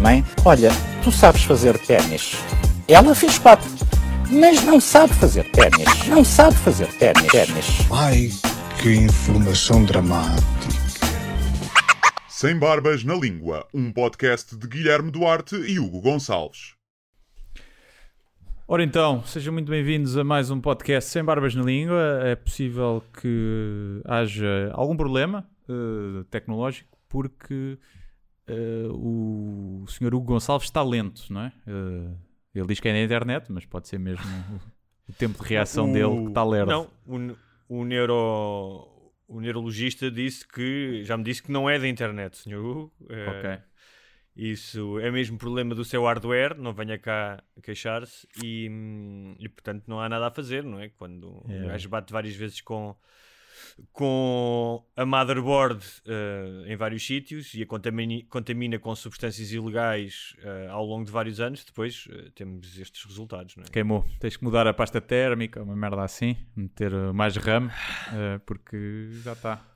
Mãe, olha, tu sabes fazer ténis. Ela fez quatro, mas não sabe fazer ténis. Não sabe fazer ténis. ténis. Ai, que informação dramática. Sem Barbas na Língua, um podcast de Guilherme Duarte e Hugo Gonçalves. Ora então, sejam muito bem-vindos a mais um podcast Sem Barbas na Língua. É possível que haja algum problema eh, tecnológico porque eh, o senhor Hugo Gonçalves está lento, não é? Eh, ele diz que é na internet, mas pode ser mesmo o, o tempo de reação O- dele que está lerdo. Não, o, o, neuro, o neurologista disse que, já me disse que não é da internet, senhor Hugo. É, Ok. Isso é mesmo problema do seu hardware, não venha cá queixar-se e, e, portanto não há nada a fazer, não é? Quando É. o gajo bate várias vezes com, com a motherboard eh, em vários sítios e a contamini- contamina com substâncias ilegais eh, ao longo de vários anos, depois eh, temos estes resultados, não é? Queimou. Tens que mudar a pasta térmica, uma merda assim, meter mais RAM, porque já está.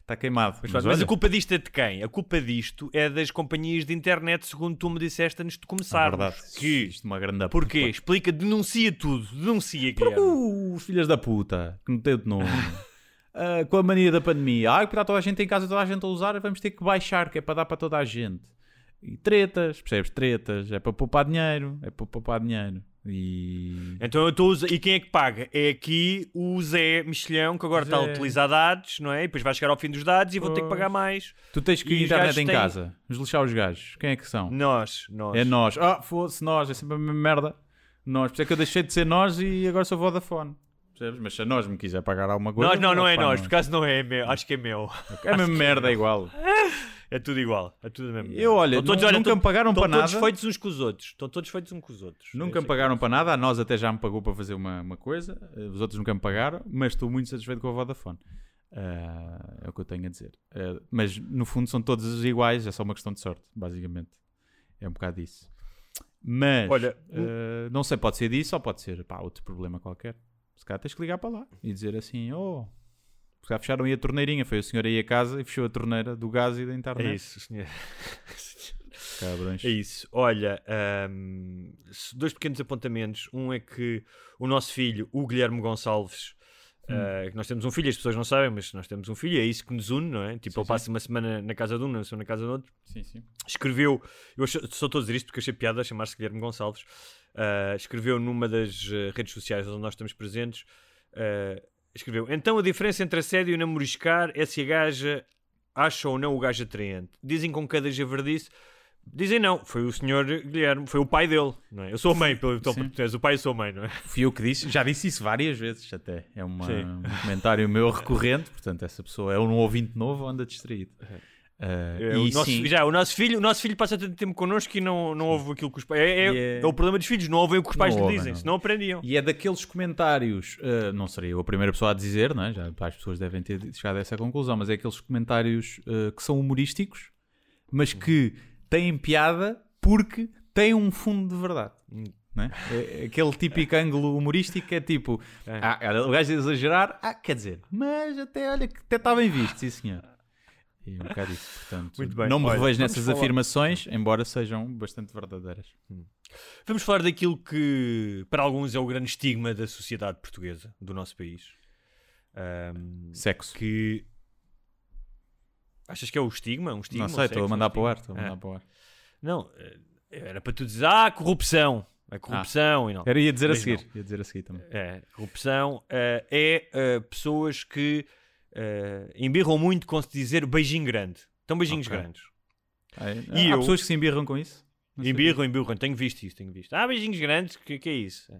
Está queimado. Mas, Mas mas a culpa disto é de quem? A culpa disto é das companhias de internet, segundo tu me disseste antes de é começarmos. verdade. Que? Isto é uma grande Porquê? Explica, denuncia tudo. Denuncia, Guilherme. Uh, os filhos da puta, que meteu de novo. Ah, com a mania da pandemia. Ah, porque está toda a gente em casa, toda a gente a usar, vamos ter que baixar, que é para dar para toda a gente. E tretas, percebes? Tretas. É para poupar dinheiro. É para poupar dinheiro. E. Então eu estou a usar- E quem é que paga? É aqui o Zé Mexilhão, que agora está a Zé. utilizar dados, não é? E depois vai chegar ao fim dos dados e vou ter que pagar mais. Tu tens que ir internet em têm- casa. Vamos lixar os gajos. Quem é que são? Nós, nós. É nós. Ah, fosse nós. É sempre a mesma merda. Nós. Por isso é que eu deixei de ser nós e agora sou Vodafone. Percebes? Mas se a nós me quiser pagar alguma coisa. Nós, não, não é pá, nós, por acaso não é meu, acho que é meu. É a mesma merda, é igual. É tudo igual, é tudo mesmo. Eu, olha, Estão nu- nunca me pagaram estão para todos nada. feitos uns com os outros. Estão todos feitos uns com os outros. Nunca Eu me pagaram para nada, a nós até já me pagou para fazer uma, uma coisa, os outros nunca me pagaram, mas estou muito satisfeito com a Vodafone. Ah, é o que eu tenho a dizer. Ah, mas no fundo são todos iguais, é só uma questão de sorte, basicamente. É um bocado isso. Mas Olha, ah, não sei, pode ser disso ou pode ser pá, outro problema qualquer. Se calhar tens que ligar para lá e dizer assim: Oh, se calhar fecharam aí a torneirinha. Foi o senhor aí a casa e fechou a torneira do gás e da internet. É isso, senhor. Cabrões. É isso. Olha, s- dois pequenos apontamentos. Um é que o nosso filho, o Guilherme Gonçalves, Hum. que nós temos um filho, as pessoas não sabem, mas nós temos um filho, é isso que nos une, não é? Tipo, Sim, ele passa uma semana na casa de um, uma semana na casa do outro. Sim, sim. Escreveu, eu só estou a dizer isto porque achei piada chamar-se Guilherme Gonçalves. Ah, escreveu numa das ah, redes sociais onde nós estamos presentes. ah, escreveu: Então a diferença entre assédio e namoriscar é se a gaja acha ou não o gajo atraente. Dizem com cada javardice. Dizem não, foi o senhor Guilherme, foi o pai dele, não é? Eu sou a mãe, pelo então, és o pai e sou a mãe, não é? Fui eu que disse, já disse isso várias vezes até. É uma- um comentário meu recorrente, portanto, essa pessoa é um ouvinte novo anda distraído. Ah, É, o, nosso, sim, já, o, nosso filho, o nosso filho passa tanto tempo connosco e não, não ouve aquilo que os pais. É, é, é- é o problema dos filhos, não ouvem o que os pais lhe dizem, não. senão aprendiam. e é daqueles comentários, ah, não serei eu a primeira pessoa a dizer, não é? já as pessoas devem ter chegado a essa conclusão, mas é aqueles comentários ah, que são humorísticos, mas que têm piada porque têm um fundo de verdade. não é? É aquele típico ângulo humorístico é tipo, ah, o gajo a exagerar, ah, quer dizer, mas até olha que até está bem visto, sim senhor. E um bocado isso, portanto, Muito bem. não me Olha, revejo nessas falar- afirmações, embora sejam bastante verdadeiras. Vamos falar daquilo que para alguns é o grande estigma da sociedade portuguesa, do nosso país. Ahm, Sexo. que achas que é o estigma? Um estigma não um sei, estou a mandar um para o ar, estou a mandar Ah, para o ar. Não, eh, era para tu dizer, ah, corrupção. A corrupção e não. Era ia dizer a Mas seguir, não. ia dizer a seguir também. É, corrupção eh, é eh, pessoas que eh, embirram muito com se dizer beijinho grande. Então beijinhos Ok. grandes. É? E Há eu- pessoas que se embirram com isso? Não sei. Embirram, embirram. Tenho visto isso, tenho visto. Ah, beijinhos grandes, que, que é isso?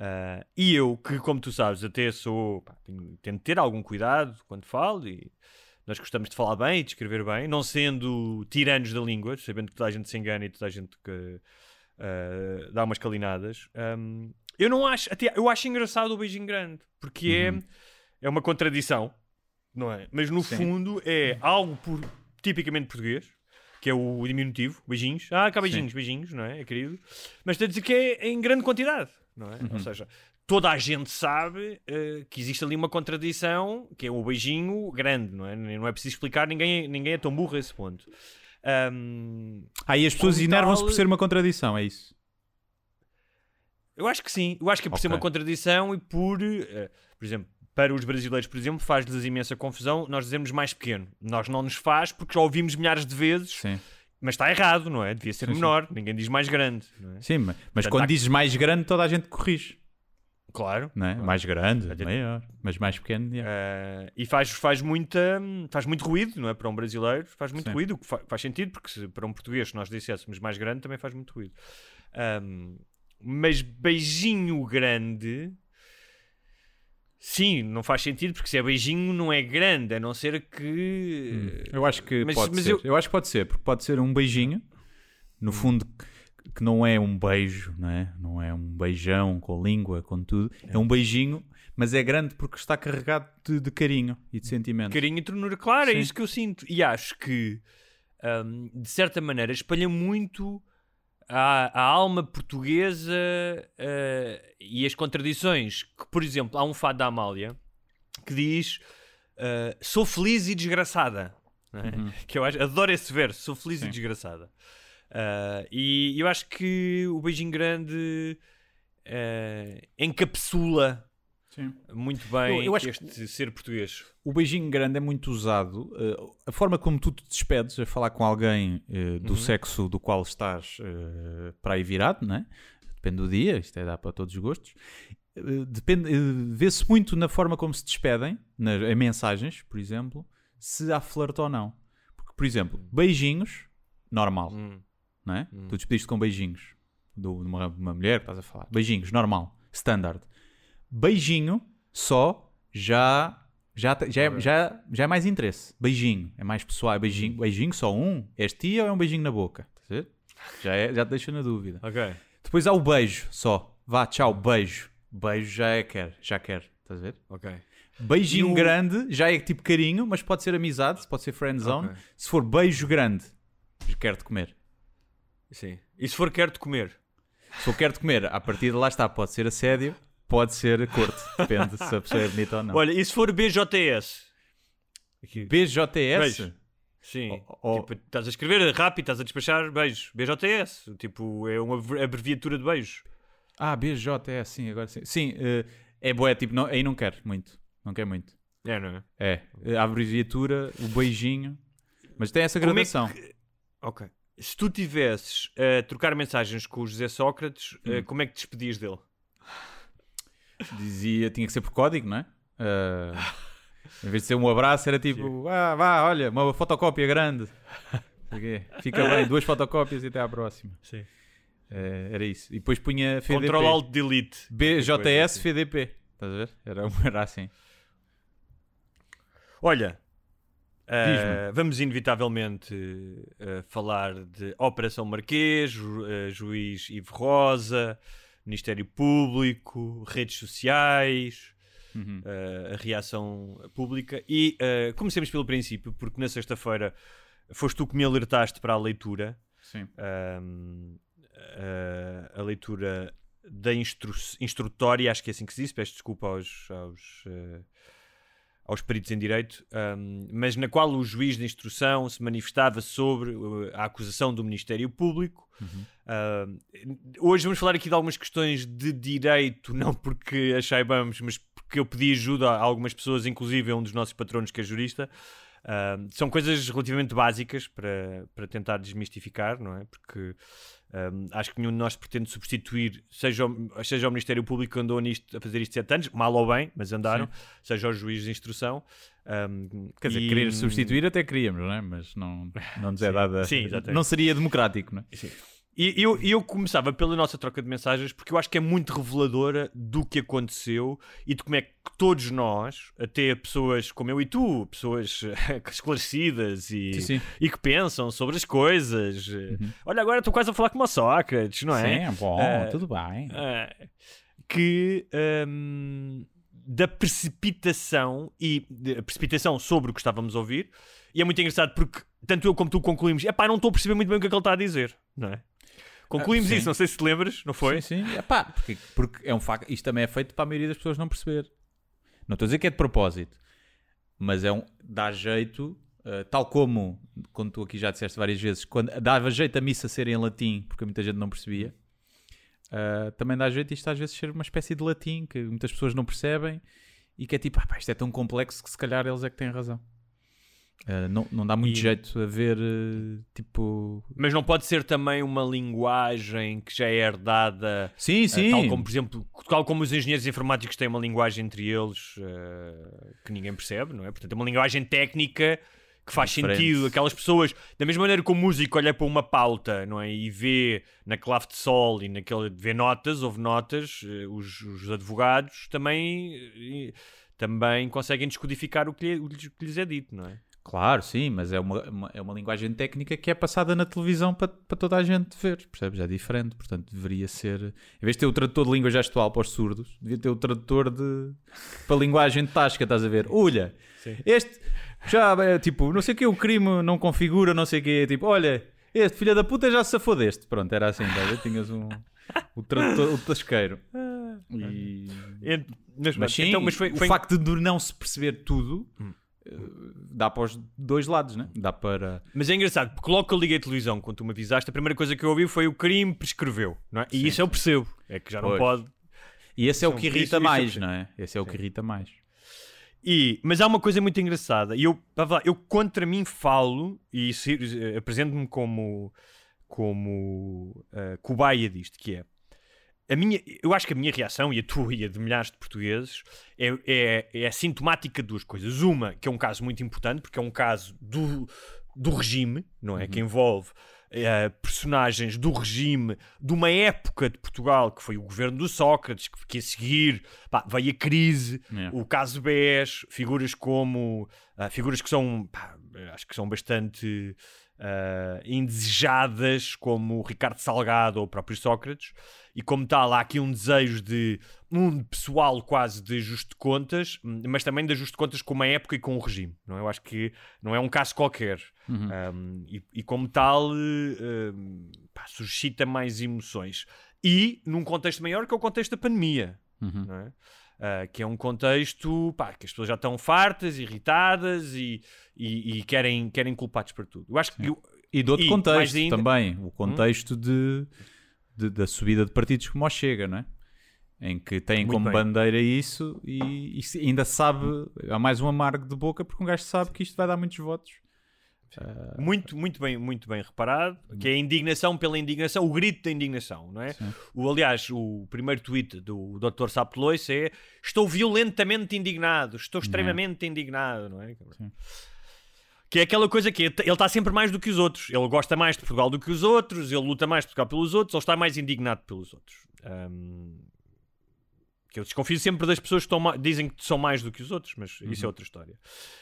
Ah, e eu, que como tu sabes, até sou. Pá, tenho- tento ter algum cuidado quando falo e Nós gostamos de falar bem e de escrever bem, não sendo tiranos da língua, sabendo que toda a gente se engana e toda a gente que uh, dá umas calinadas. Um, eu não acho, até, eu acho engraçado o beijinho grande, porque Uhum. é, é uma contradição, não é? Mas no Sim. fundo é algo por- tipicamente português, que é o diminutivo, beijinhos. Ah, cá beijinhos, beijinhos, não é? É querido. Mas está a dizer que é em grande quantidade, não é? Uhum. Ou seja, toda a gente sabe eh, que existe ali uma contradição, que é o beijinho grande, não é? Não é preciso explicar, ninguém, ninguém é tão burro a esse ponto. Ahm, Aí as pessoas enervam-se tal- por ser uma contradição, é isso? eu acho que sim. Eu acho que é por ser Ok. uma contradição e por, eh, por exemplo, para os brasileiros, por exemplo, faz-lhes imensa confusão nós dizemos mais pequeno. Nós não nos faz porque já ouvimos milhares de vezes, Sim. mas está errado, não é? Devia ser Sim, sim. menor. Ninguém diz mais grande, é? Sim, mas, mas Portanto, quando há- dizes mais grande, toda a gente corrige. Claro. Não é? Claro. Mais grande, maior. Mas mais pequeno, yeah. Eh, e faz, faz, muita, faz muito ruído, não é? Para um brasileiro faz muito Sim. ruído, o que fa- faz sentido, porque se para um português, se nós disséssemos mais grande, também faz muito ruído. Ahm, mas beijinho grande, sim, não faz sentido, porque se é beijinho, não é grande, a não ser que. Eu acho que mas- pode mas ser. eu- Eu... acho que pode ser, porque pode ser um beijinho, no fundo, que- não é um beijo, não é? Não é um beijão com língua, com tudo. É, um beijinho, mas é grande porque está carregado de, de carinho e de sentimento. Carinho e ternura, claro, é Sim. isso que eu sinto. E acho que, hum, de certa maneira, espalha muito a, a alma portuguesa eh, e as contradições. Que, por exemplo, há um fado da Amália que diz: eh, Sou feliz e desgraçada. é? Que eu acho, adoro esse verso: Sou feliz e Uhum. Sim. desgraçada. Eh, e eu acho que o beijinho grande encapsula Sim. muito bem Eu- eu acho este ser português. O beijinho grande é muito usado. eh, a forma como tu te despedes a falar com alguém eh, do sexo do qual estás eh, para aí virado, não é? Depende do dia, isto é dá para todos os gostos. Depende, vê-se muito na forma como se despedem, nas, em mensagens, por exemplo, se há flerte ou não. Porque, por exemplo, beijinhos, normal, Hum. não é? Tu despediste com beijinhos de uma, uma mulher que estás a falar. Beijinhos, normal, standard. Beijinho só já já, te- já, é, já, já é mais interesse. Beijinho, é mais pessoal. Beijinho, beijinho só um? És tia ou é um beijinho na boca? Ver? Já, é, já te deixa na dúvida. Ok. Depois há o beijo só. Vá, tchau, beijo. Beijo já é quer, já quer. Estás a ver? Ok. Beijinho o- grande já é tipo carinho, mas pode ser amizade, pode ser friend zone. Ok. Se for beijo grande, quero-te comer. Sim. E se for quero-te comer? Se eu quero-te comer, a partir de lá está, pode ser assédio, pode ser corte. Depende se a pessoa é bonita ou não. Olha, e se for BJS? Aqui. BJS? Beijo. Sim. Oh, oh. Tipo, estás a escrever rápido, estás a despachar beijos. BJS. Tipo, é uma abrevi- abreviatura de beijo. Ah, BJS, sim, agora sim. Sim, eh, é boé, tipo, não, aí não quero muito. Não quer muito. É, não é? É, a abreviatura, o beijinho. Mas tem essa é gradação. que- Ok. Se tu tivesses a trocar mensagens com o José Sócrates, Hum. como é que te despedias dele? Dizia, tinha que ser por código, não é? Ah, em vez de ser um abraço, era tipo, ah, vá, olha, uma fotocópia grande. Fica bem, duas fotocópias e até à próxima. Sim. Eh, era isso. E depois punha FDP. Control Alt Delete. BJS FDP. Estás a ver? Era, era assim. Olha, Diz-me. vamos inevitavelmente eh, falar de Operação Marquês, ju- Juiz Ivo Rosa, Ministério Público, redes sociais, Uhum. eh, a reação pública e eh, comecemos pelo princípio, porque na sexta-feira foste tu que me alertaste para a leitura, Sim. eh, a leitura da instru instrutória, acho que é assim que se diz, peço desculpa aos, aos, aos peritos em direito, ahm, mas na qual o juiz de instrução se manifestava sobre eh, a acusação do Ministério Público. Ahm, hoje vamos falar aqui de algumas questões de direito, não porque a saibamos, mas porque eu pedi ajuda a algumas pessoas, inclusive a um dos nossos patronos que é jurista. Ahm, são coisas relativamente básicas para, para tentar desmistificar, não é? Porque ahm, acho que nenhum de nós pretende substituir, seja o, seja o Ministério Público que andou nisto, a fazer isto sete anos, mal ou bem, mas andaram, seja o juiz de instrução. Ahm, Quer dizer, e- querer substituir até queríamos, não é? Mas não, não nos é Sim. dada. Sim, exatamente. não seria democrático, não é? E eu, eu começava pela nossa troca de mensagens porque eu acho que é muito reveladora do que aconteceu e de como é que todos nós, até pessoas como eu e tu, pessoas esclarecidas e, Sim, sim. e que pensam sobre as coisas. Olha, agora estou quase a falar como o Sócrates, não é? Sim, bom, Eh, tudo bem. eh, que hum, da precipitação e de- precipitação sobre o que estávamos a ouvir, e é muito engraçado porque tanto eu como tu concluímos, epá, não estou a perceber muito bem o que é que ele está a dizer, não é? Concluímos sim. isso, não sei se te lembras, não foi? Sim, sim. Epá, porque, porque é um facto. Isto também é feito para a maioria das pessoas não perceber. Não estou a dizer que é de propósito, mas é um. dá jeito, eh, tal como, quando tu aqui já disseste várias vezes, quando dava jeito a missa ser em latim, porque muita gente não percebia, eh, também dá jeito isto às vezes ser uma espécie de latim que muitas pessoas não percebem e que é tipo, ah, pá, isto é tão complexo que se calhar eles é que têm razão. Eh, não, não dá muito E- jeito a ver, eh, tipo. Mas não pode ser também uma linguagem que já é herdada, Sim, eh, sim. tal como, por exemplo, tal como os engenheiros informáticos têm uma linguagem entre eles que ninguém percebe, não é? Portanto, é uma linguagem técnica que faz Diferente. sentido. Aquelas pessoas, da mesma maneira que o músico olha para uma pauta, não é? E vê na clave de sol e naquele vê notas, houve notas, os, os advogados também, também conseguem descodificar o que, lhe- o que lhes é dito, não é? Claro, sim, mas é uma, uma- é uma linguagem técnica que é passada na televisão para, para toda a gente ver, percebes? É diferente, portanto deveria ser. Em vez de ter o tradutor de língua gestual para os surdos, devia ter o tradutor de. para a linguagem de tasca, estás a ver? Olha, este já é tipo, não sei o que, o crime não configura, não sei o que, tipo, olha, este filho da puta já se safou deste. Pronto, era assim, ver? Tinhas um. o tradutor, o tasqueiro. E. Ent- Mas, Mas sim, então, mas foi, o foi- facto de não se perceber tudo eh, dá para os dois lados, né? Dá para. Mas é engraçado, porque logo que eu liguei a televisão, quando tu me avisaste, a primeira coisa que eu ouvi foi o crime prescreveu, não é? E isso eu percebo, é que já não Pois. pode. E esse é o que irrita isso mais, não é? Esse é o que irrita mais. E, mas há uma coisa muito engraçada, e eu, eu contra mim falo e eh, apresento-me como, como eh, cobaia disto, que é a minha, eu acho que a minha reação e a tua e a de milhares de portugueses é, é, é sintomática de duas coisas. Uma, que é um caso muito importante, porque é um caso do, do regime, não é? Que envolve eh, personagens do regime de uma época de Portugal que foi o governo do Sócrates, que, que a seguir pá, veio a crise, Yeah. o caso BES, figuras como ah, figuras que são pá, acho que são bastante ah, indesejadas, como o Ricardo Salgado ou o próprio Sócrates, e como tal, há aqui um desejo de um pessoal quase de ajuste de contas, mas também de ajuste de contas com uma época e com o regime. Não é? Eu acho que não é um caso qualquer. Um, e, e como tal, um, pá, suscita mais emoções. E num contexto maior que é o contexto da pandemia. não é? Ah, que é um contexto pá, que as pessoas já estão fartas, irritadas e, e, e querem, querem culpados para tudo. Eu acho que eu- E de outro E, contexto ainda- também, o contexto de, de- da subida de partidos como o Chega, não é? Em que têm Muito como bem. bandeira isso e, e ainda sabe, há mais um amargo de boca porque um gajo sabe que isto vai dar muitos votos. Muito, muito bem, muito bem reparado, que é a indignação pela indignação, o grito da indignação, não é? O, aliás, o primeiro tweet do Dr. Sapo Loiça é estou violentamente indignado, estou extremamente indignado, não é? Que é aquela coisa que é, ele está sempre mais do que os outros. Ele gosta mais de Portugal do que os outros, ele luta mais de Portugal pelos outros, ele está mais indignado pelos outros. Ahm, que eu desconfio sempre das pessoas que estão dizem que são mais do que os outros, mas isso é outra história.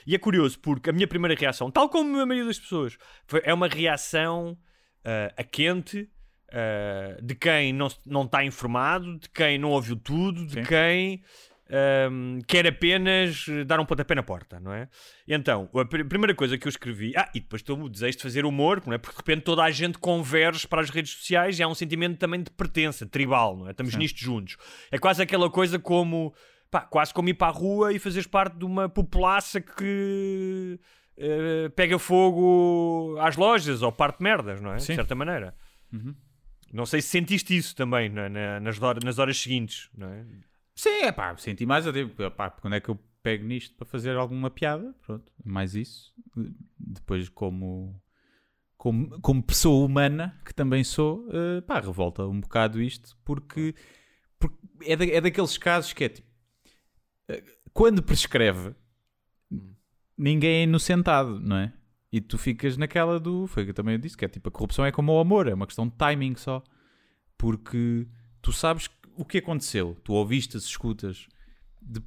E é curioso porque a minha primeira reação, tal como a maioria das pessoas, foi- é uma reação ah, a quente ah, de quem não, não está informado, de quem não ouviu tudo, de Sim. quem ahm, quer apenas eh, dar um pontapé na porta, não é? Então, a pr- primeira coisa que eu escrevi, ah, e depois estou o desejo de fazer humor, não é? Porque de repente toda a gente converge para as redes sociais e há um sentimento também de pertença, tribal, não é? Estamos nisto juntos. É quase aquela coisa como, pá, quase como ir para a rua e fazeres parte de uma populaça que eh, pega fogo às lojas ou parte merdas, não é? Sim. De certa maneira. Não sei se sentiste isso também na- na- nas, horas, nas horas seguintes, não é? Sim, é pá, senti mais a digo, pá, quando é que eu pego nisto para fazer alguma piada? Pronto, mais isso. Depois, como, como, como pessoa humana, que também sou, eh, pá, revolta um bocado isto, porque, porque é, da- é daqueles casos que é tipo, eh, quando prescreve, ninguém é inocentado, não é? E tu ficas naquela do. Foi que eu também disse, que é tipo a corrupção é como o amor, é uma questão de timing só. Porque tu sabes o que aconteceu, tu ouviste, escutas, de-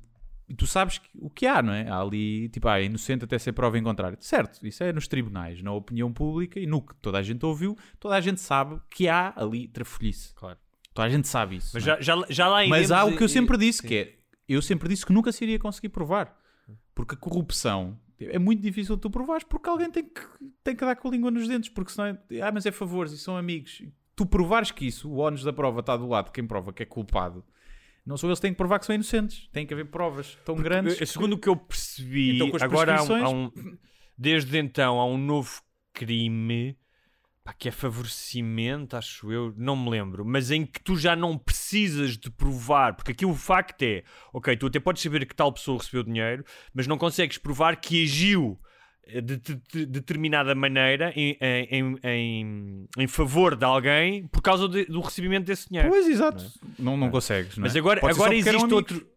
tu sabes que- o que há, não é? Há ali, tipo, ah, é inocente até ser prova em contrário. Certo, isso é nos tribunais, na opinião pública e no que toda a gente ouviu, toda a gente sabe que há ali trafolhice. Claro. Toda a gente sabe isso. Mas é? já, já, já lá Mas há o que eu sempre disse, sim. que é, eu sempre disse que nunca se iria conseguir provar. Porque a corrupção é muito difícil de tu provares, porque alguém tem que, tem que dar com a língua nos dentes, porque senão, é, ah, mas é favores e são amigos. Tu provares que isso, o ónus da prova está do lado de quem prova que é culpado, não são eles que têm que provar que são inocentes. Tem que haver provas tão grandes. Eh, Segundo o que eu percebi, Então, agora há um, há um- desde então há um novo crime pá, que é favorecimento, acho eu, não me lembro, mas em que tu já não precisas de provar, porque aqui o facto é, ok, tu até podes saber que tal pessoa recebeu dinheiro, mas não consegues provar que agiu de, de- de determinada maneira em, em, em, em favor de alguém por causa do recebimento desse dinheiro. Pois, exato. Não, não consegues, não é? Mas agora, Pode agora existe amigos. outro.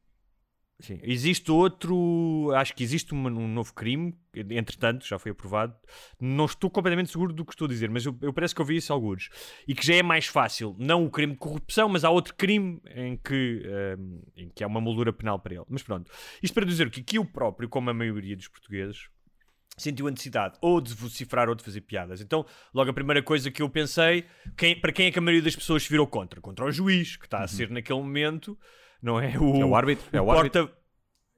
Sim, existe outro. Acho que existe uma- um novo crime, entretanto, já foi aprovado. Não estou completamente seguro do que estou a dizer, mas eu, eu parece que ouvi isso alguns. E que já é mais fácil, não o crime de corrupção, mas há outro crime em que, ehm, em que há uma moldura penal para ele. Mas pronto, isto para dizer que aqui eu próprio, como a maioria dos portugueses, sentiu a necessidade ou de vocifrar ou de fazer piadas. Então, logo a primeira coisa que eu pensei, quem- para quem é que a maioria das pessoas se virou contra? Contra o juiz, que está a ser naquele momento, não é? O, É o árbitro, é o porta-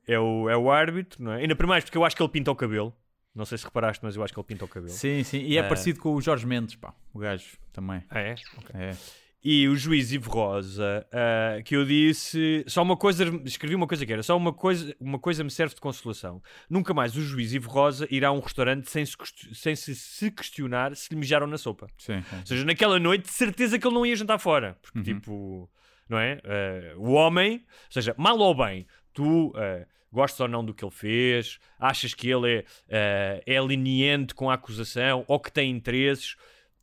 É o, é o árbitro, não é? Ainda por mais, porque eu acho que ele pinta o cabelo. Não sei se reparaste, mas eu acho que ele pinta o cabelo. Sim, sim. E é Eh, parecido com o Jorge Mendes, pá. O gajo também. Ah, é? É. E o juiz Ivo Rosa, ah, que eu disse, só uma coisa, escrevi uma coisa que era, só uma coisa, uma coisa me serve de consolação. Nunca mais o juiz Ivo Rosa irá a um restaurante sem se, sem se, se questionar se lhe mijaram na sopa. Sim. é. Ou seja, naquela noite, de certeza que ele não ia jantar fora. Porque, tipo, não é? Eh, o homem, ou seja, mal ou bem, tu eh, gostas ou não do que ele fez, achas que ele é, eh, é leniente com a acusação ou que tem interesses.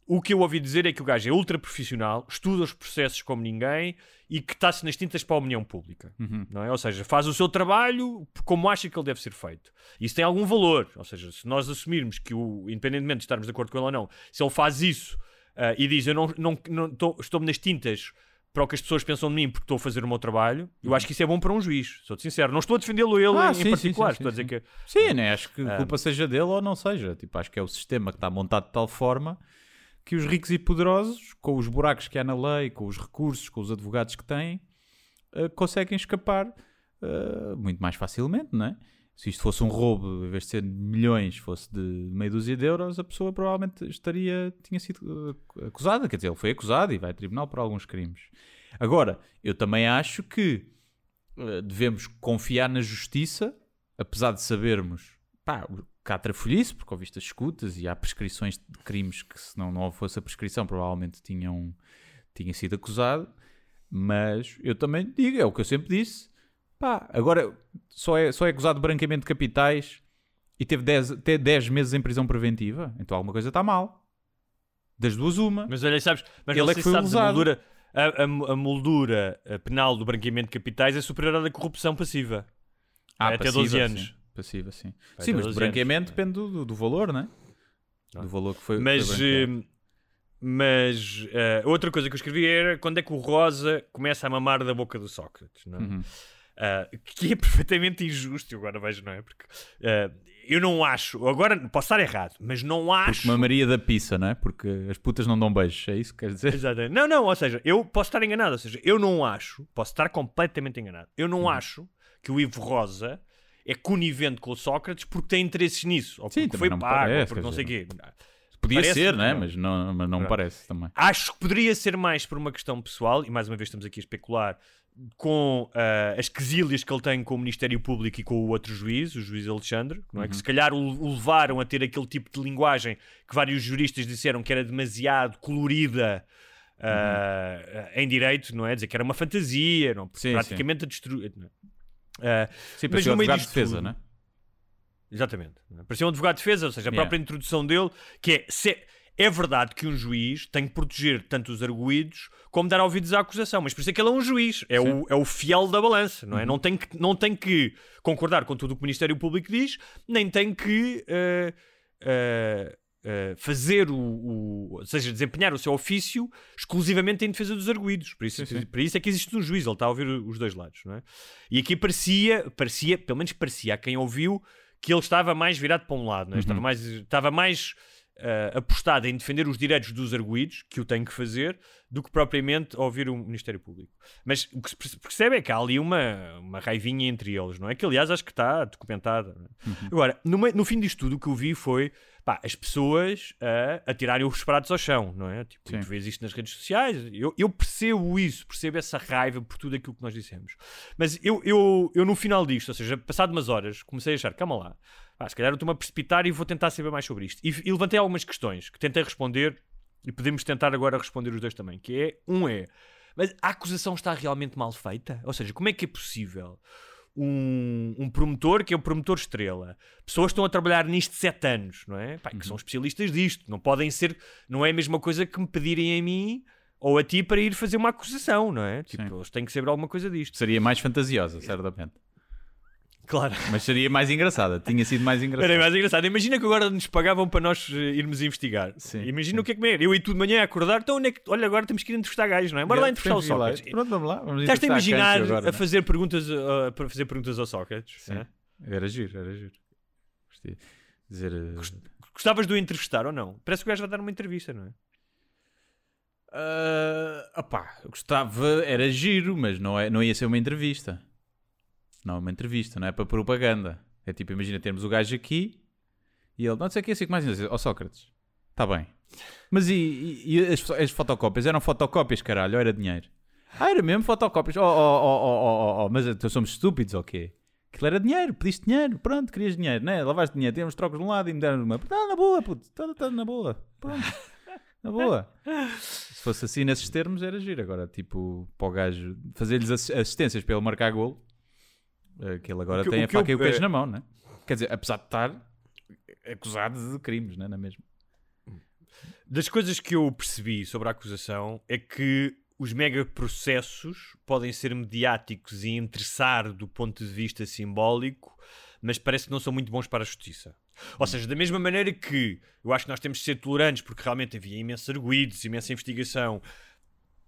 O que eu ouvi dizer é que o gajo é ultra profissional, estuda os processos como ninguém e que está-se nas tintas para a opinião pública. Não é? Ou seja, faz o seu trabalho como acha que ele deve ser feito. Isso tem algum valor. Ou seja, se nós assumirmos que, o, independentemente de estarmos de acordo com ele ou não, se ele faz isso ah, e diz eu não, não, não tô- estou-me nas tintas para o que as pessoas pensam de mim porque estou a fazer o meu trabalho, eu acho que isso é bom para um juiz. Sou-te sincero. Não estou a defendê-lo ele Ah, em, sim, em sim, particular. sim, estou a dizer que Sim, né? acho que a culpa seja dele ou não seja. Tipo, acho que é o sistema que está montado de tal forma que os ricos e poderosos, com os buracos que há na lei, com os recursos, com os advogados que têm, eh, conseguem escapar eh, muito mais facilmente, não é? Se isto fosse um roubo, em vez de ser de milhões, fosse de meia dúzia de euros, a pessoa provavelmente estaria, tinha sido eh, acusada. Quer dizer, ele foi acusado e vai a tribunal por alguns crimes. Agora, eu também acho que devemos confiar na justiça, apesar de sabermos pá, que há trafolhice, porque ouviste as escutas e há prescrições de crimes que, se não, não fosse a prescrição, provavelmente tinham, tinha sido acusado. Mas eu também digo, é o que eu sempre disse. Pá, agora só é, só é acusado de branqueamento de capitais e teve 10, até 10 meses em prisão preventiva. Então alguma coisa está mal. Das duas, uma. Mas olha, sabes, mas Ele é que foi sabes, a moldura, a, a- a moldura penal do branqueamento de capitais é superior à da corrupção passiva. Ah, até passiva, 12 anos. Sim. Passiva, sim. Vai sim, mas 12 do anos, branqueamento é. depende do, do- valor, né? Do valor que foi. Mas, foi eh, mas eh, outra coisa que eu escrevi era quando é que o Rosa começa a mamar da boca do Sócrates, não é? Uhum. Ah, que é perfeitamente injusto, eu agora vejo, não é? Porque ah, eu não acho, agora posso estar errado, mas não acho. Porque uma Maria da pizza, não é? Porque as putas não dão beijos, é isso que queres dizer? Exatamente. Não, não, ou seja, eu posso estar enganado, ou seja, eu não acho, posso estar completamente enganado, eu Uhum. não acho que o Ivo Rosa é conivente com o Sócrates porque tem interesses nisso, ou Sim, porque foi pago, ou parece, porque quer não sei o quê. Podia Parece, ser, né? não. Mas não, mas não me parece também. Acho que poderia ser mais por uma questão pessoal, e mais uma vez estamos aqui a especular, com ah, as quesilhas que ele tem com o Ministério Público e com o outro juiz, o juiz Alexandre, não é? que se calhar o, o levaram a ter aquele tipo de linguagem que vários juristas disseram que era demasiado colorida ah, em direito, não é? Dizer que era uma fantasia, não? Sim, praticamente a destruir. É? Sim, mas no um meio advogado de defesa, tudo- né? Exatamente. Parecia um advogado de defesa, ou seja, a Yeah. própria introdução dele, que é, se- é verdade que um juiz tem que proteger tanto os arguídos como dar ouvidos à acusação, mas por isso é que ele é um juiz, é, o, é o fiel da balança, não é? Não, tem que, não tem que concordar com tudo o que o Ministério Público diz, nem tem que eh, uh, uh, fazer o, o, ou seja, desempenhar o seu ofício exclusivamente em defesa dos arguídos. Por isso, Sim, sim. por isso é que existe um juiz, ele está a ouvir os dois lados, não é? E aqui parecia, parecia, pelo menos parecia a quem ouviu, que ele estava mais virado para um lado, não é? estava mais, estava mais uh, apostado em defender os direitos dos arguídos, que o tem que fazer, do que propriamente ouvir o Ministério Público. Mas o que se perce- percebe é que há ali uma, uma raivinha entre eles, não é? Que aliás acho que está documentada. é? Agora, no, no fim disto tudo, o que eu vi foi pá, as pessoas a, a tirarem os pratos ao chão, não é? Tipo, Sim. tu vês isto nas redes sociais, eu, eu percebo isso, percebo essa raiva por tudo aquilo que nós dissemos. Mas eu, eu, eu no final disto, ou seja, passado umas horas, comecei a achar, calma lá, pá, se calhar eu estou-me a precipitar e vou tentar saber mais sobre isto. E, e levantei algumas questões que tentei responder e podemos tentar agora responder os dois também, que é, um é, mas a acusação está realmente mal feita? Ou seja, como é que é possível um, um promotor que é o promotor estrela, pessoas que estão a trabalhar nisto sete anos, não é? Pá, que são especialistas disto, não podem ser, não é a mesma coisa que me pedirem a mim ou a ti para ir fazer uma acusação, não é? Tipo, Sim. eles têm que saber alguma coisa disto. Seria mais fantasiosa, certamente. Claro. Mas seria mais engraçada. Tinha sido mais engraçada. Era mais engraçado. Imagina que agora nos pagavam para nós eh, irmos investigar. Sim, Imagina o que é que era. Eu e tu de manhã a acordar, então onde é que, olha, agora temos que ir entrevistar gajos, não é? Bora lá entrevistar o. Sócrates. Pronto, vamos lá. Vamos Estás-te a imaginar Câncio agora, a né? fazer perguntas, uh, para fazer perguntas ao Sócrates? Sim. né? Era giro, era giro. Gostei. Dizer. eh, Gostavas de o entrevistar ou não? Parece que o gajo vai dar uma entrevista, não é? ah, opá, gostava, era giro, mas não, é, não ia ser uma entrevista. Não é uma entrevista, não é para propaganda. É tipo, imagina termos o gajo aqui e ele, não sei o que, assim que mais ainda. Ó Sócrates, está bem. Mas e, e- e as, as fotocópias? Eram fotocópias, caralho, ou era dinheiro? Ah, era mesmo fotocópias. Oh, oh, oh, oh, oh, oh, oh, mas então somos estúpidos ou quê? Aquilo era dinheiro, pediste dinheiro, pronto, querias dinheiro, né? Lavaste dinheiro, temos trocos de um lado e me deram uma. Está na boa, puto, está tá na boa, pronto, na boa. Se fosse assim nesses termos era giro. Agora, tipo, para o gajo fazer-lhes assi- assistências para ele marcar golo, que ele agora que- tem a que eu- faca e o queijo na mão, né? Quer dizer, apesar de estar acusado de crimes, né? Na mesma. Das coisas que eu percebi sobre a acusação é que os megaprocessos podem ser mediáticos e interessar do ponto de vista simbólico, mas parece que não são muito bons para a justiça. Ou seja, da mesma maneira que eu acho que nós temos de ser tolerantes porque realmente havia imensos arguídos, imensa investigação,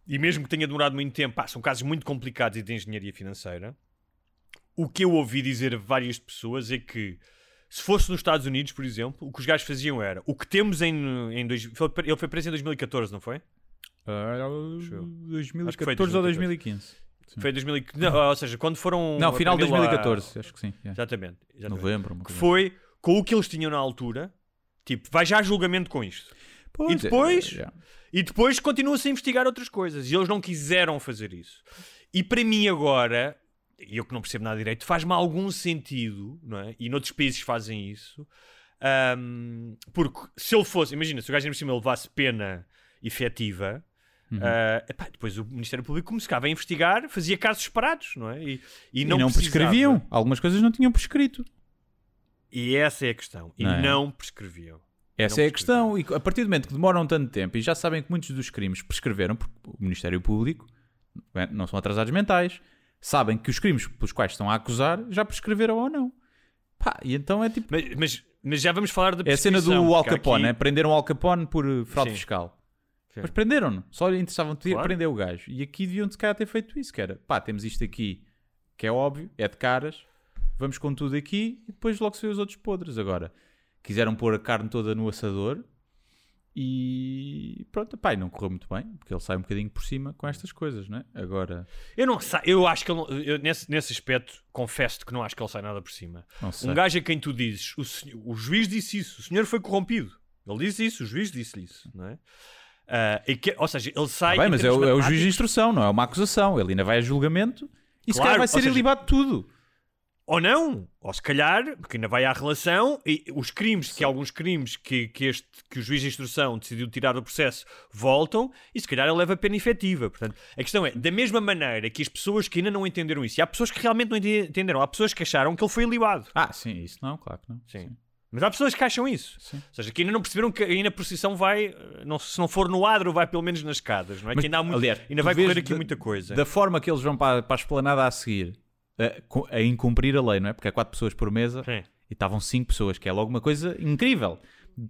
e mesmo que tenha demorado muito tempo, pá, são casos muito complicados e de engenharia financeira. O que eu ouvi dizer a várias pessoas é que se fosse nos Estados Unidos, por exemplo, o que os gajos faziam era o que temos em. em dois, ele foi preso em 2014, não foi? eu. Acho que foi 2014 ou 2014. 2015. Foi em 2014. Não, ou seja, quando foram. Não, final de aprendê-lo a- 2014, acho que sim. é. Exatamente. exatamente. Novembro. Que foi com o que eles tinham na altura. Tipo, vai já a julgamento com isto. Pois, e depois- é, é, é. E depois continua-se a investigar outras coisas. E eles não quiseram fazer isso. E para mim agora, e eu que não percebo nada direito, faz-me algum sentido, não é? E noutros países fazem isso. ahm, porque se ele fosse, imagina, se o gajo por cima levasse pena efetiva, Uhum. ah, epá, depois o Ministério Público começava a investigar, fazia casos separados, não é? E, e E não, não, precisava. prescreviam. Algumas coisas não tinham prescrito. E essa é a questão. E Não é? não prescreviam. Essa Não é a questão. E a partir do momento que demoram tanto tempo e já sabem que muitos dos crimes prescreveram, porque o Ministério Público não são atrasados mentais, sabem que os crimes pelos quais estão a acusar já prescreveram ou não. Pá, e então é tipo. Mas, mas, mas já vamos falar da É a cena do Al Capone, aqui- né? Prenderam o Al Capone por uh, fraude Sim. fiscal. Sim. Mas prenderam-no. Só lhe interessavam ter, Claro. prender o gajo. E aqui deviam se calhar ter feito isso, que era, pá, temos isto aqui que é óbvio, é de caras, vamos com tudo aqui e depois logo se vê os outros podres. Agora, quiseram pôr a carne toda no assador e pronto, pá, e não correu muito bem, porque ele sai um bocadinho por cima com estas coisas, né? Agora, Eu não sei, eu acho que ele não- eu, nesse, nesse aspecto, confesso que não acho que ele sai nada por cima. não. Um gajo a quem tu dizes, o, o juiz disse isso, o senhor foi corrompido. Ele disse isso, o juiz disse isso, não é? Ah, e que- ou seja, ele sai. Tá bem, em mas é o, é o juiz de instrução, não é uma acusação. Ele ainda vai a julgamento e se Claro, calhar vai ser seja- ilibado tudo. Ou não, ou se calhar, porque ainda vai à relação, e os crimes, que alguns crimes que, que, este, que o juiz de instrução decidiu tirar do processo voltam, e se calhar ele leva pena efetiva. Portanto, a questão é, da mesma maneira que as pessoas que ainda não entenderam isso, e há pessoas que realmente não ente- entenderam, há pessoas que acharam que ele foi ilibado. Ah, sim, isso não, claro que não. Sim. Mas há pessoas que acham isso. Sim. Ou seja, que ainda não perceberam que ainda a procissão vai, não, se não for no adro, vai pelo menos nas escadas, não é? Mas, que ainda, há muito, aliás, ainda vai correr aqui da- muita coisa. Da forma que eles vão para, para a esplanada a seguir, a, co- a incumprir a lei, não é? Porque é quatro pessoas por mesa, Sim. E estavam cinco pessoas, que é logo uma coisa incrível.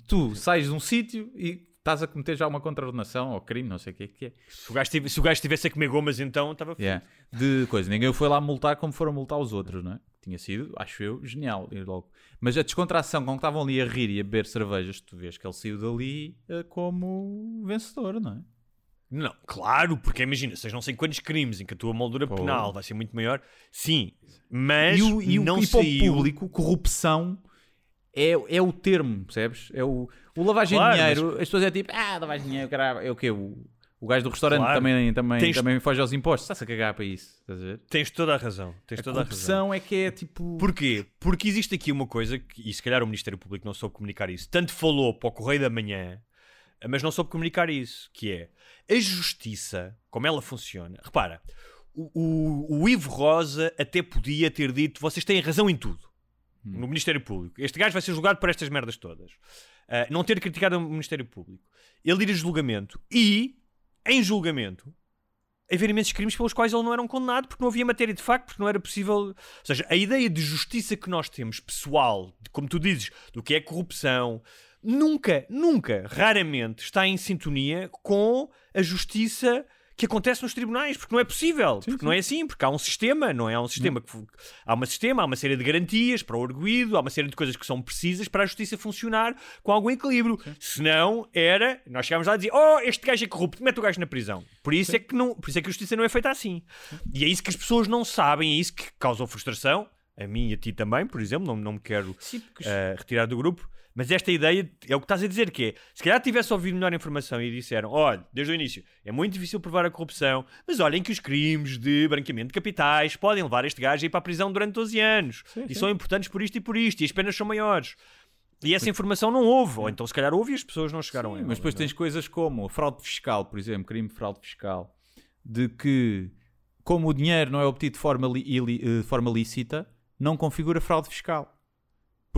Tu sais de um sítio e estás a cometer já uma contraordenação ou crime, não sei o que é que é. Se o gajo, tive- se o gajo estivesse a comer gomas, então estava. Yeah. De coisa. Ninguém foi lá multar como foram multar os outros, não é? Tinha sido, acho eu, genial ir logo. Mas a descontração com que estavam ali a rir e a beber cervejas, tu vês que ele saiu dali eh, como vencedor, não é? Não, claro, porque imagina, seja não sei quantos crimes em que a tua moldura Pô. penal vai ser muito maior, sim, mas e o, e o, não e para o saiu. público, corrupção é, é o termo, percebes? É o, o lavagem Claro, de dinheiro. As pessoas é tipo, ah, lavagem de dinheiro, caralho, é o quê? O, o gajo do restaurante Claro. também, também, Tens- também foge aos impostos. Está-se a cagar para isso, estás a ver? Tens toda a razão. Tens A toda a razão. corrupção é que é tipo. Porquê? Porque existe aqui uma coisa, que, e se calhar o Ministério Público não soube comunicar isso, tanto falou para o Correio da Manhã, mas não soube comunicar isso, que é a justiça, como ela funciona. Repara, o, o, o Ivo Rosa até podia ter dito, vocês têm razão em tudo. No Ministério Público. Este gajo vai ser julgado por estas merdas todas. Ah, não ter criticado o Ministério Público. Ele ir a julgamento e, em julgamento, haver imensos crimes pelos quais ele não era um condenado porque não havia matéria de facto, porque não era possível. Ou seja, a ideia de justiça que nós temos, pessoal, de- como tu dizes, do que é corrupção, nunca, nunca, raramente está em sintonia com a justiça que acontece nos tribunais, porque não é possível, porque não é assim, porque há um sistema, não é? Há um sistema que há um sistema, há uma série de garantias para o arguído, há uma série de coisas que são precisas para a justiça funcionar com algum equilíbrio. Senão era, nós chegámos lá e dizíamos, oh, este gajo é corrupto, mete o gajo na prisão. Por isso é que não, por isso é que a justiça não é feita assim. E é isso que as pessoas não sabem, é isso que causa frustração. A mim e a ti também, por exemplo, não, não me quero Sim, eh, retirar do grupo. Mas esta ideia é o que estás a dizer, que é, se calhar tivesse ouvido melhor informação e disseram, olha, desde o início, é muito difícil provar a corrupção, mas olhem que os crimes de branqueamento de capitais podem levar este gajo a ir para a prisão durante 12 anos. e são importantes por isto e por isto, e as penas são maiores. E essa informação não houve, ou então se calhar houve e as pessoas não chegaram a ela. Mas depois não é? tens coisas como fraude fiscal, por exemplo, crime de fraude fiscal, de que, como o dinheiro não é obtido de forma, li- eh, de forma lícita, não configura fraude fiscal.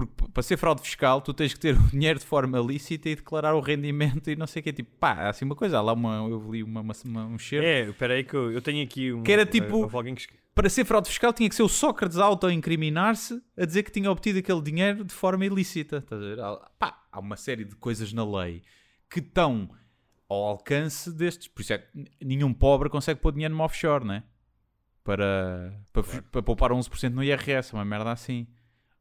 Porque para ser fraude fiscal, tu tens que ter o dinheiro de forma lícita e declarar o rendimento e não sei o que. Tipo, pá, assim uma coisa. Há lá uma, eu li uma, uma, uma- um cheiro. É, espera aí que eu, eu tenho aqui um... Que era tipo- que... Para ser fraude fiscal, tinha que ser o Sócrates auto-incriminar-se a dizer que tinha obtido aquele dinheiro de forma ilícita. Estás a ver? Há, pá, há uma série de coisas na lei que estão ao alcance destes. Por isso é que nenhum pobre consegue pôr dinheiro numa offshore, né? Para, para, para poupar 11% no IRS, uma merda assim.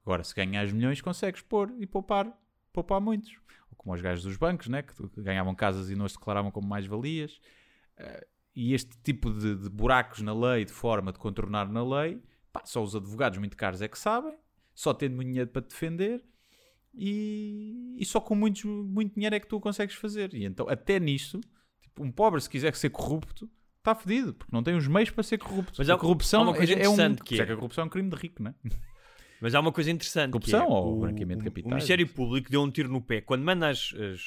Agora, se ganhas milhões, consegues pôr e poupar, poupar muitos. Ou como os gajos dos bancos, né? que ganhavam casas e não as declaravam como mais-valias. Eh, e este tipo de, de buracos na lei, de forma de contornar na lei, pá, só os advogados muito caros é que sabem, só tendo muito dinheiro para te defender. E, e só com muitos, muito dinheiro é que tu o consegues fazer. E então, até nisto, tipo, um pobre, se quiser ser corrupto, está fedido, porque não tem os meios para ser corrupto. Mas a corrupção é, é um. que é- é que a corrupção é um crime de rico, não é? Mas há uma coisa interessante. Corrupção que é, ou o, branqueamento de capitais? O Ministério Público deu um tiro no pé quando manda as, as,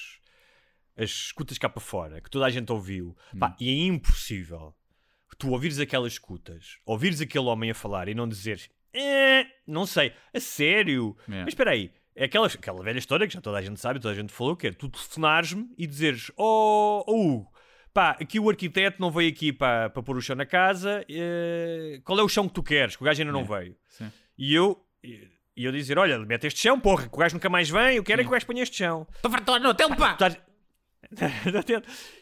as escutas cá para fora, que toda a gente ouviu. Hum. Pá, e é impossível tu ouvires aquelas escutas, ouvires aquele homem a falar e não dizeres, "Eh, não sei, a sério. Yeah. Mas espera aí. É aquela, aquela velha história que já toda a gente sabe, toda a gente falou, que é tu telefonares-me e dizeres: Oh, oh, Hugo, pá, aqui o arquiteto não veio aqui para, pôr o chão na casa, eh, qual é o chão que tu queres? Que o gajo ainda não veio. Sim. E eu, e eu dizer: Olha, mete este chão, porra, que o gajo nunca mais vem, eu quero é que o gajo ponha este chão. Estou farto no hotel, pá!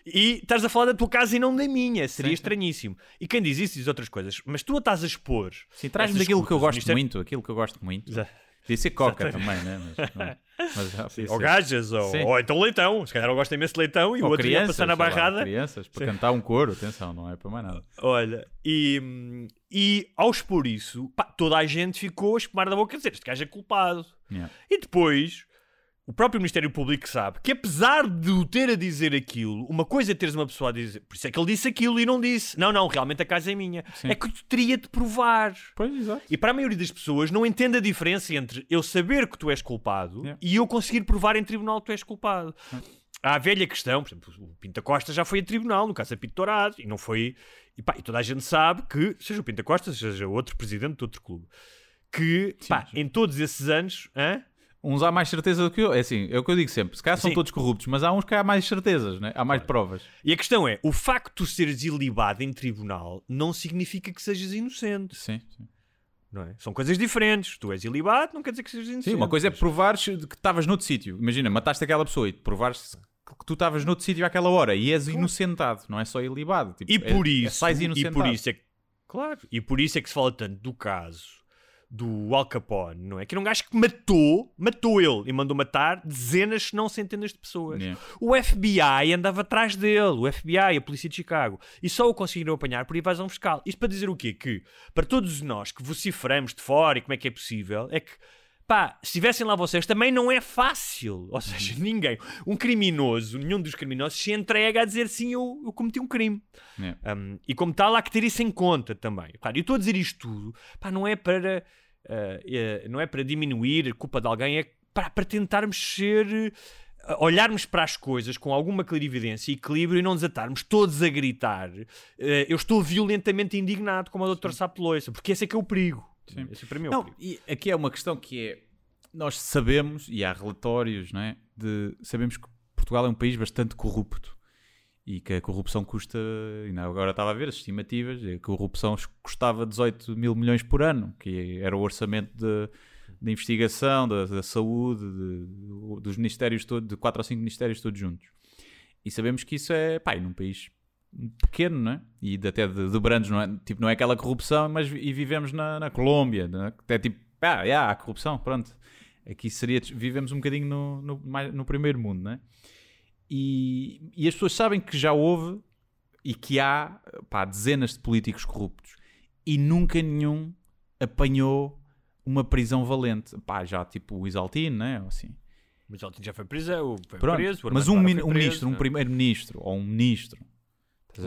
E estás a falar da tua casa e não da minha, seria Sim. estranhíssimo. E quem diz isso diz outras coisas, mas tu a estás a expor. Sim, traz-me essas daquilo que eu gosto Ministério- muito, aquilo que eu gosto muito. Podia ser coca também, né? Mas, mas, mas já podia Ou gajas, ou, Sim. ou então leitão. Se calhar eu gosto imenso de leitão e o Ou outro ia crianças, passar na sei lá, barrada. crianças, para cantar um coro, atenção, não é para mais nada. Olha, e, e ao expor isso, pá, toda a gente ficou a espumar da boca a dizer: Este gajo é culpado. Yeah. E depois, o próprio Ministério Público sabe que apesar de o ter a dizer aquilo, uma coisa é teres uma pessoa a dizer, por isso é que ele disse aquilo e não disse, não, não, realmente a casa é minha. Sim. É que tu teria de provar. Pois, exato. E para a maioria das pessoas não entende a diferença entre eu saber que tu és culpado Yeah. e eu conseguir provar em tribunal que tu és culpado. Há a velha questão, por exemplo, o Pinta Costa já foi a tribunal, no caso a Pinto Dourado, e não foi. E, pá, e toda a gente sabe que, seja o Pinta Costa, seja outro presidente de outro clube, que pá, em todos esses anos. hã? Uns há mais certeza do que eu. É assim, é o que eu digo sempre. Se calhar são Sim. todos corruptos, mas há uns que há mais certezas, né? há mais provas. E a questão é: o facto de seres ilibado em tribunal não significa que sejas inocente. Sim, sim. Não é? São coisas diferentes. Tu és ilibado, não quer dizer que sejas inocente. Sim, uma coisa é provares que estavas noutro sítio. Imagina, mataste aquela pessoa e provares que tu estavas noutro sítio àquela hora e és inocentado, não é só ilibado. Tipo, E é- por é, isso, sais e por isso é que, claro, e por isso é que se fala tanto do caso do Al Capone, não é? Que era um gajo que matou, matou ele e mandou matar dezenas, se não centenas de pessoas. Yeah. O FBI andava atrás dele, o FBI, a polícia de Chicago, e só o conseguiram apanhar por evasão fiscal. Isto para dizer o quê? Que para todos nós que vociferamos de fora e como é que é possível, é que pá, se estivessem lá vocês, também não é fácil. Ou seja, ninguém, um criminoso, nenhum dos criminosos se entrega a dizer sim, eu, eu cometi um crime. Yeah. Um, e como tal, há que ter isso em conta também. Claro, eu estou a dizer isto tudo, pá, não é para, uh, não é para diminuir a culpa de alguém, é para, para tentarmos ser. uh, Olharmos para as coisas com alguma clarividência e equilíbrio e não desatarmos todos a gritar. eu estou violentamente indignado, como o Dr. Sapo Loiça, porque esse é que é o perigo. Esse para mim é o Não, e aqui é uma questão que é. Nós sabemos, e há relatórios, não é? De, sabemos que Portugal é um país bastante corrupto e que a corrupção custa. Ainda agora estava a ver as estimativas, a corrupção custava 18 mil milhões por ano, que era o orçamento de, de investigação, da, da saúde, de- dos ministérios todos, de 4 ou 5 ministérios todos juntos. E sabemos que isso é, pá, e num país pequeno, não é? E até de, de brandos, não é? Tipo, não é aquela corrupção, mas e vivemos na, na Colômbia, não é? Que é tipo, ah, yeah, há corrupção, pronto. Aqui seria, vivemos um bocadinho no, no, no primeiro mundo, não é? E, e as pessoas sabem que já houve e que há, pá, dezenas de políticos corruptos e nunca nenhum apanhou uma prisão valente. Pá, já tipo o Isaltino, né? Ou assim. Mas ele já foi preso, foi Pronto. preso o Mas um, foi um preso, ministro, um não primeiro-ministro ou um ministro.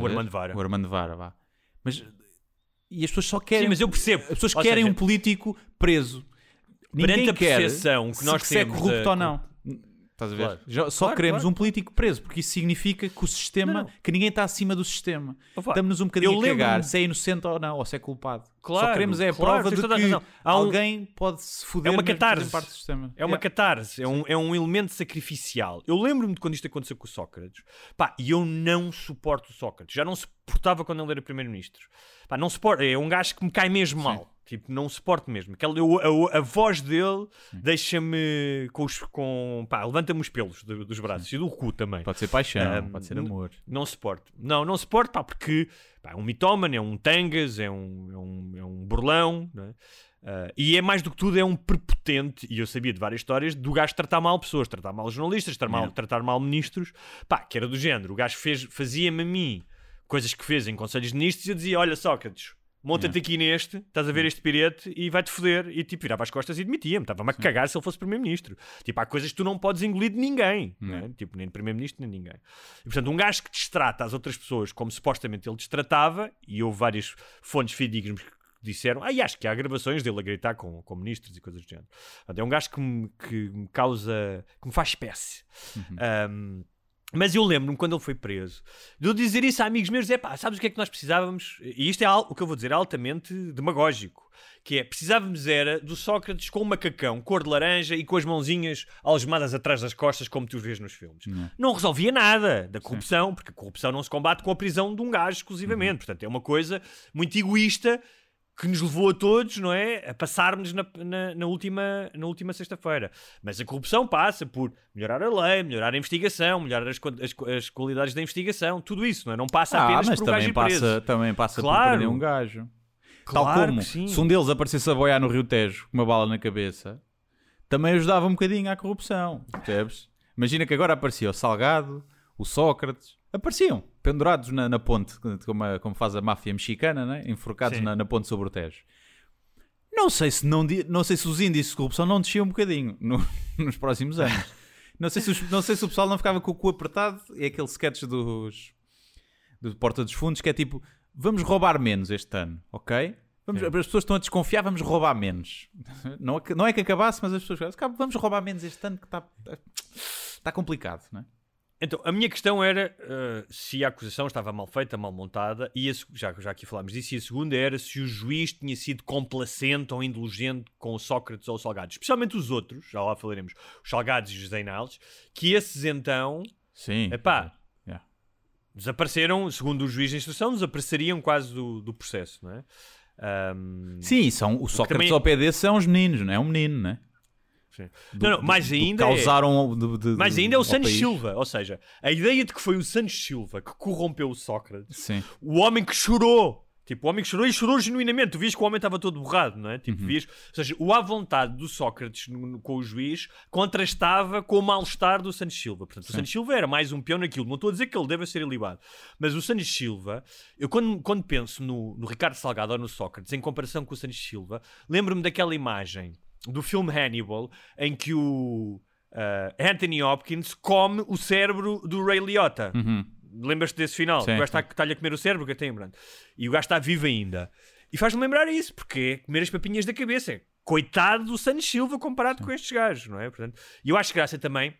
O? Armando Vara. O Armando Vara, vá. Mas e as pessoas só querem. Sim, mas eu percebo. As pessoas Ou querem seja, um político preso. Ninguém Perante a quer percepção que se- nós se é temos corrupto da- ou não. Estás a ver? Claro. Só Claro, queremos claro. um político preso, porque isso significa que o sistema, Não, que ninguém está acima do sistema. Opa, Estamos um bocadinho eu a cagar se é inocente ou não, ou se é culpado. Claro, só queremos é a prova de que alguém pode se foder É uma catarse. parte do sistema. É uma Yeah. catarse, é um, é um elemento sacrificial. Eu lembro-me de quando isto aconteceu com o Sócrates. Pá, e eu não suporto o Sócrates. Já não suportava quando ele era primeiro-ministro. Pá, não suporto. É um gajo que me cai mesmo mal. Tipo, não suporto mesmo. Aquela, eu- a, a voz dele deixa-me com os. Com, pá, levanta-me os pelos do- dos braços e do cu também. Pode ser paixão, Ahm, pode ser amor. Não suporto. Não, não suporto, pá, porque pá, é um mitómano, é um tangas, é um, é um, é um burlão, não é? Ah, e é mais do que tudo, é um prepotente, e eu sabia de várias histórias, do gajo tratar mal pessoas, tratar mal jornalistas, tratar mal, tratar mal ministros, pá, que era do género. O gajo fez, fazia-me a mim coisas que fez em conselhos de ministros e eu dizia: Olha, Sócrates, monta-te aqui neste, estás a ver este pirete e vai-te foder. E tipo, virava as costas e demitia-me, estava-me a cagar se ele fosse primeiro-ministro. Tipo, há coisas que tu não podes engolir de ninguém, não é? tipo, nem de primeiro-ministro, nem de ninguém. E portanto, um gajo que destrata as outras pessoas como supostamente ele destratava, e houve várias fontes fidedignas que disseram, ah, e acho que há gravações dele a gritar com, com ministros e coisas do género. É um gajo que me, que me causa, que me faz espécie. Um, mas eu lembro-me quando ele foi preso de eu dizer isso a amigos meus: é pá, sabes o que é que nós precisávamos? E isto é al- o que eu vou dizer, é altamente demagógico. Que é, precisávamos era do Sócrates com um macacão, cor de laranja e com as mãozinhas algemadas atrás das costas, como tu vês nos filmes. Não resolvia nada da corrupção, porque a corrupção não se combate com a prisão de um gajo exclusivamente. Portanto, é uma coisa muito egoísta que nos levou a todos, não é? A passarmos na, na, na última, na última sexta-feira. Mas a corrupção passa por melhorar a lei, melhorar a investigação, melhorar as, as, as qualidades da investigação, tudo isso, não é? Não passa Ah, apenas mas por um gajo também preso. passa, também passa por Claro. perder um gajo. Claro Tal como se um deles aparecesse a boiar no Rio Tejo com uma bala na cabeça, também ajudava um bocadinho à corrupção, percebes? Imagina que agora aparecia o Salgado, o Sócrates, apareciam pendurados na, na ponte, como, a- como faz a máfia mexicana, né? enforcados na, na ponte sobre o Tejo. Não sei se, não, não sei se os índices de corrupção não desciam um bocadinho no- nos próximos anos. Não sei, se os- não sei se o pessoal não ficava com o cu apertado. É aquele sketch dos do Porta dos Fundos que é tipo: vamos roubar menos este ano, ok? Vamos, as pessoas estão a desconfiar, vamos roubar menos. Não é que, não é que acabasse, mas as pessoas falam, "Cá, vamos roubar menos este ano que está está complicado, não é? Então, a minha questão era uh, se a acusação estava mal feita, mal montada, e a, já, já aqui falámos disso, e a segunda era se o juiz tinha sido complacente ou indulgente com o Sócrates ou o Salgados. Especialmente os outros, já lá falaremos, os Salgados e os José Inaldes, que esses então Sim. Epá. Yeah. desapareceram, segundo o juiz de instrução, desapareceriam quase do, do processo, não é? Ahm, Sim, são, o Sócrates também- ao desse são os meninos, não é? É um menino, não é? Sim. Do- Não, não, mais do- do ainda é- Causaram. de- mais ainda é o Santos. Silva, ou seja, a ideia de que foi o Santos Silva que corrompeu o Sócrates, Sim. o homem que chorou. Tipo, o homem que chorou e chorou genuinamente. Tu vias que o homem estava todo borrado, não é? Tipo, Uhum. vias... Ou seja, o à vontade do Sócrates no- no- com o juiz contrastava com o mal-estar do Santos Silva. Portanto, o Santos Silva era mais um peão naquilo. Não estou a dizer que ele deve ser ilibado. Mas o Santos Silva, eu quando, quando penso no, no Ricardo Salgado ou no Sócrates, em comparação com o Santos Silva, lembro-me daquela imagem do filme Hannibal em que o ah, Anthony Hopkins come o cérebro do Ray Liotta. Uhum. Lembras-te desse final? Sim, o gajo sim. está, está-lhe a comer o cérebro, que tem branco. E o gajo está vivo ainda. E faz-me lembrar isso, porque é comer as papinhas da cabeça. Coitado do Santos Silva comparado com estes gajos, não é? Portanto, e eu acho graça também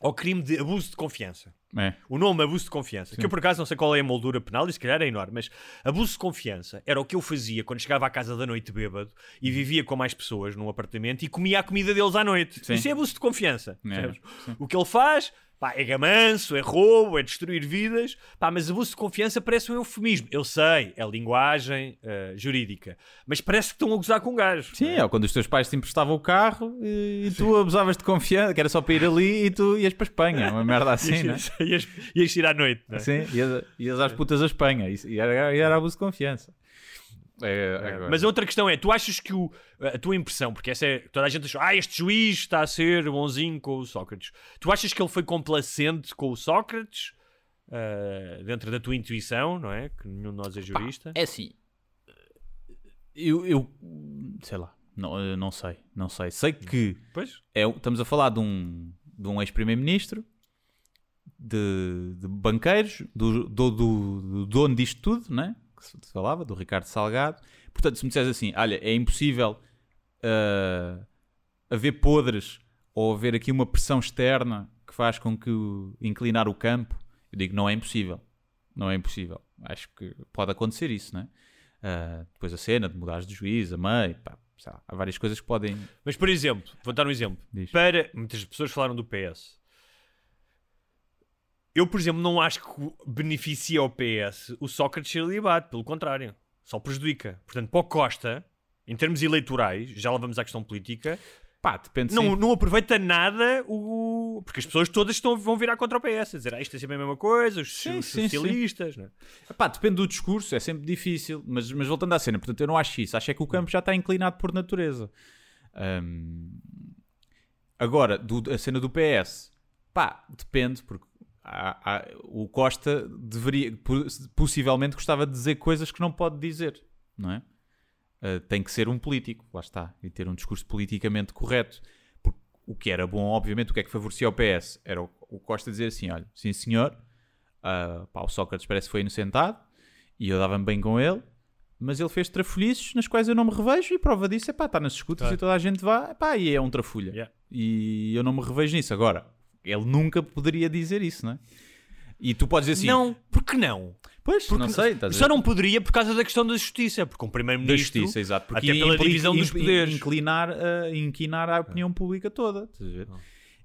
ao crime de abuso de confiança. É. O nome abuso de confiança, que eu por acaso não sei qual é a moldura penal, e se calhar é enorme, mas abuso de confiança era o que eu fazia quando chegava à casa da noite bêbado e vivia com mais pessoas num apartamento e comia a comida deles à noite. Sim. Isso é abuso de confiança. É, sim. O que ele faz pá, é gamanço, é roubo, é destruir vidas, pá, mas abuso de confiança parece um eufemismo. Eu sei, é linguagem eh, jurídica, mas parece que estão a gozar com um gajo. Sim, é quando os teus pais te emprestavam o carro e, e tu abusavas de confiança, que era só para ir ali e tu ias para a Espanha, uma merda assim, né? Ias, ias, ias ir à noite, não é? Sim, ias, ias às putas à Espanha isso- e era, e era abuso de confiança. É, agora- Mas a outra questão é, tu achas que o, a tua impressão, porque essa é, toda a gente achou, ah, este juiz está a ser bonzinho com o Sócrates. Tu achas que ele foi complacente com o Sócrates? ah, dentro da tua intuição, não é? Que nenhum de nós é jurista. É assim, eu, eu sei lá, não, não sei, não sei. Sei que Pois? é, estamos a falar de um, de um ex-primeiro-ministro, de, de banqueiros, do, do, do- do dono disto tudo, né? Que se falava, do Ricardo Salgado. Portanto, se me disseres assim, olha, é impossível ah, haver podres ou haver aqui uma pressão externa que faz com que o- inclinar o campo, eu digo, não é impossível. Não é impossível. Acho que pode acontecer isso, né? Ah, depois a cena de mudares de juiz, a meio, pá, lá, há várias coisas que podem... Mas, por exemplo, vou dar um exemplo. Diz. Para. Muitas pessoas falaram do PS. Eu, por exemplo, não acho que beneficia ao PS o Sócrates ser libado. Pelo contrário. Só prejudica. Portanto, para o Costa, em termos eleitorais, já lá vamos à questão política, Pá, depende não, sim. não aproveita nada o. Porque as pessoas todas estão, vão virar contra o PS. A dizer, ah, isto é sempre a mesma coisa, os, Sim, os sim, socialistas. Não é? Pá, depende do discurso, é sempre difícil, mas, mas voltando à cena, portanto eu não acho isso, acho é que o campo já está inclinado por natureza. Ahm, agora, do- a cena do PS, pá, depende, porque há- há- o Costa deveria, po- possivelmente gostava de dizer coisas que não pode dizer, não é? Ah, tem que ser um político, lá está, e ter um discurso politicamente correto. Porque o que era bom, obviamente, o que é que favorecia o PS? Era o, o Costa dizer assim: olha, sim senhor, ah, pá, o Sócrates parece que foi inocentado e eu dava-me bem com ele, mas ele fez trafolhices nas quais eu não me revejo e prova disso é pá, está nas escutas Claro. e toda a gente vá, pá, e é um trafulha. Yeah. E eu não me revejo nisso. Agora, ele nunca poderia dizer isso, não é? E tu podes dizer assim: Não, porque não? pois, não sei, a Só não poderia por causa da questão da justiça, porque um da primeiro-ministro. justiça, exato. Porque até pela divisão dos poderes. Inclinar, a- inquinar a opinião pública toda. Estás a ver?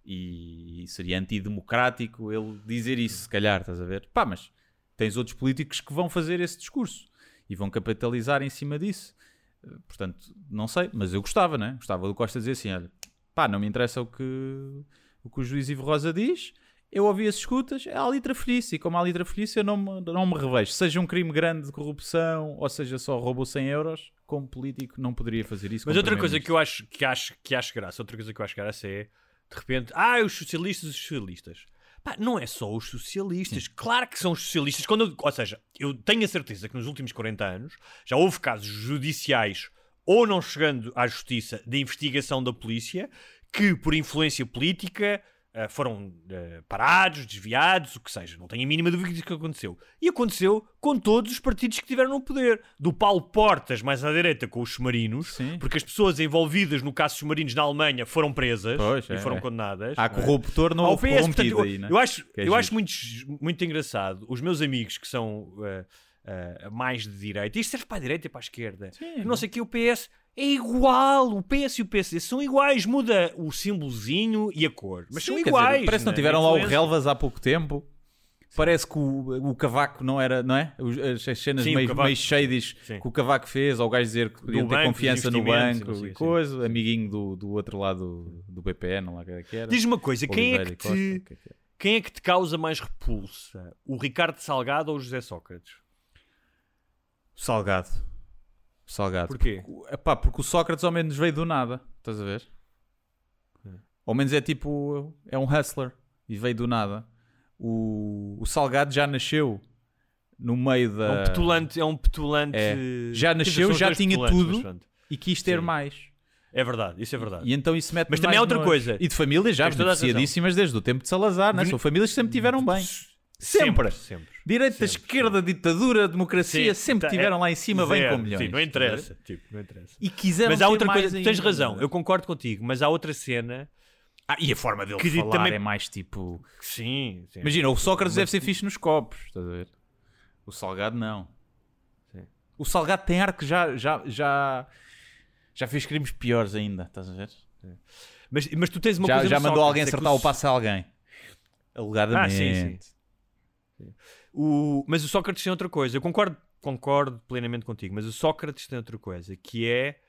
E seria antidemocrático ele dizer isso, se calhar, estás a ver? Pá, mas tens outros políticos que vão fazer esse discurso e vão capitalizar em cima disso. Eh, Portanto, não sei, mas eu gostava, né? Gostava do Costa dizer assim: olha, pá, não me interessa o que o, que o juiz Ivo Rosa diz. Eu ouvi as escutas, é a litra felícia, e como há litra felícia eu não me, não me revejo. Seja um crime grande de corrupção, ou seja só roubou 100 euros, como político não poderia fazer isso. Mas outra coisa que eu acho que acho que acho graça, outra coisa que eu acho graça é de repente, ah, os socialistas, os socialistas. Pá, não é só os socialistas, claro que são os socialistas. Quando eu- ou seja, eu tenho a certeza que nos últimos 40 anos já houve casos judiciais ou não chegando à justiça de investigação da polícia que por influência política ah, foram ah, parados, desviados, o que seja. Não tenho a mínima dúvida disso que aconteceu. E aconteceu com todos os partidos que tiveram no poder. Do Paulo Portas mais à direita com os submarinos, Sim. porque as pessoas envolvidas no caso dos submarinos na Alemanha foram presas Pois, e é, foram é. condenadas. Há corruptor, não houve PS, portanto, eu, aí, né? eu acho, é eu acho muito, muito engraçado os meus amigos que são eh, eh, mais de direita, isto serve para a direita e para a esquerda, Sim. não sei que, o PS é igual, o PS e o PSD são iguais, muda o símbolozinho e a cor, mas Sim, são iguais. dizer, parece que não né? tiveram lá o relvas há pouco tempo. Parece que o, o cavaco não era, não é? As, as cenas Sim, meio, Cavaco- meio shadies Sim. que o cavaco fez, ou o gajo dizer que podia Do ter banco, confiança no banco e sim. coisa, amiguinho do, do outro lado do BPN, não lá que era. Diz-me uma coisa, quem é, que Costa, te, que é é? quem é que te causa mais repulsa? O Ricardo Salgado ou o José Sócrates? Salgado. Salgado. Porquê? Porque, epá, porque o Sócrates ao menos veio do nada, estás a ver? Ao menos é tipo, é um hustler e veio do nada. O, o Salgado já nasceu no meio da. É um petulante, é um petulante. É. Já nasceu, já tinha tudo. e quis ter Sim. mais. É verdade, isso é verdade. E então isso mete Mas também há outra coisa. E de famílias já beneficiadíssimas desde o tempo de Salazar, né? São famílias que sempre tiveram bem. Sempre, Sempre. sempre. Direita, esquerda, ditadura, democracia, Sim, sempre tá, tiveram é lá em cima bem zero. com milhões. Sim, não interessa. Tipo, não interessa. E quiseram Mas há outra coisa, tu tens ainda. razão, eu concordo contigo, mas há outra cena Ah, e a forma dele Que falar também- é mais tipo... sim. sim. Imagina, o Sócrates deve ser fixe nos copos, estás a ver? O Salgado não. Sim. O Salgado tem ar que já, já, já, já fez crimes piores ainda, estás a ver? Mas, mas tu tens uma já coisa já mandou alguém Sócrates, é que acertar o s- passe a alguém. Alegadamente. Ah, sim, sim. O, mas o Sócrates tem outra coisa. Eu concordo, concordo plenamente contigo, mas o Sócrates tem outra coisa, que é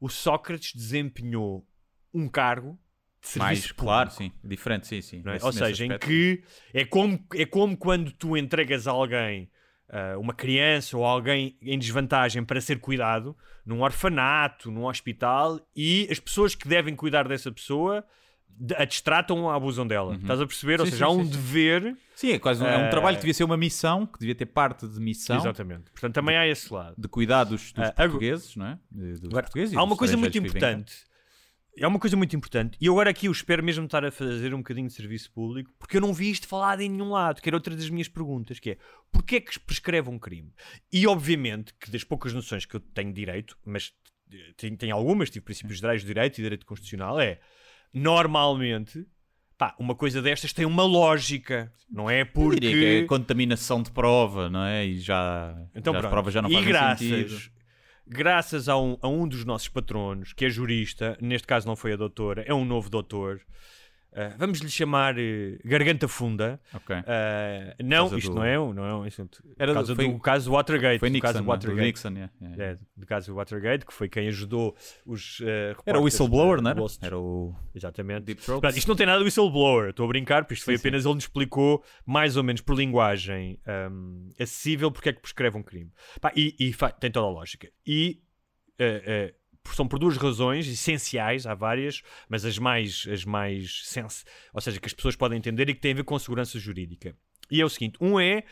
o Sócrates desempenhou um cargo de serviço Mais, público, claro, sim. Diferente, sim, sim. é? Nesse- Ou seja, em que é como, é como quando tu entregas a alguém, ah, uma criança ou alguém em desvantagem para ser cuidado num orfanato, num hospital e as pessoas que devem cuidar dessa pessoa a destratam ou abusam dela. Estás a perceber? Ou Sim, seja, sim, há um sim, dever. Sim, é quase um, é um Eh, trabalho que devia ser uma missão, que devia ter parte de missão, Exatamente. Portanto, também há esse lado. de cuidar dos, dos Ah, agora- portugueses, não é? De- Dos Agora, portugueses há uma coisa muito importante. Há uma coisa muito importante. E agora aqui eu espero mesmo estar a fazer um bocadinho de serviço público, porque eu não vi isto falado em nenhum lado, que era outra das minhas perguntas, que é, porquê é que prescreve um crime? E obviamente que das poucas noções que eu tenho direito, mas eh, tenho, tenho algumas, tive princípios gerais de direito e direito constitucional, é, normalmente, pá, uma coisa destas tem uma lógica, não é Eu porque... é contaminação de prova, não é? E já, Então já as provas já não e fazem graças, sentido. graças a um, a um dos nossos patronos, que é jurista, neste caso não foi a doutora, é um novo doutor, ah, vamos lhe chamar eh, Garganta Funda. Ok. Ah, não, causa isto do- não é um, não é um assunto. Era do- foi- do caso Watergate. Foi do Nixon, caso não é? do Watergate. Nixon, é, é. É, do caso Watergate, que foi quem ajudou os. eh, Era o whistleblower, não do era? Era o Exatamente. Deep. Portanto, isto não tem nada de whistleblower, estou a brincar, porque isto foi Sim, sim. apenas ele nos explicou, mais ou menos por linguagem hum, acessível, porque é que prescreve um crime. Pá, e e tem toda a lógica. E eh, eh, são por duas razões essenciais, há várias, mas as mais, as mais sens ou seja, que as pessoas podem entender e que têm a ver com segurança jurídica. E é o seguinte: um é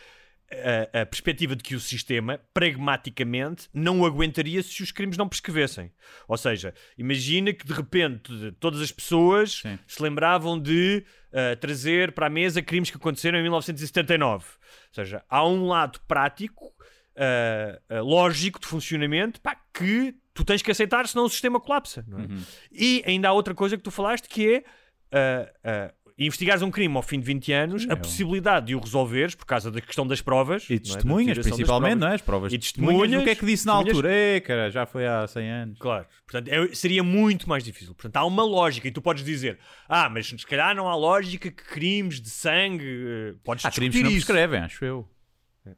a, a perspectiva de que o sistema, pragmaticamente, não o aguentaria se os crimes não prescrevessem. Ou seja, imagina que de repente todas as pessoas Sim. se lembravam de ah, trazer para a mesa crimes que aconteceram em 1979. Ou seja, há um lado prático, ah, ah, lógico de funcionamento, pá, que tu tens que aceitar, senão o sistema colapsa. É? Uhum. E ainda há outra coisa que tu falaste que é. ah, ah, investigares um crime ao fim de 20 anos, a é. possibilidade de o resolveres por causa da questão das provas E é? Testemunhas, das principalmente, não é? As provas E de testemunhas. O que é que disse na altura? É, cara, já foi há 100 anos. Claro, portanto é- seria muito mais difícil. Portanto, há uma lógica e tu podes dizer, ah, mas se calhar não há lógica que crimes de sangue. eh, Podes Há crimes que não prescrevem, acho eu.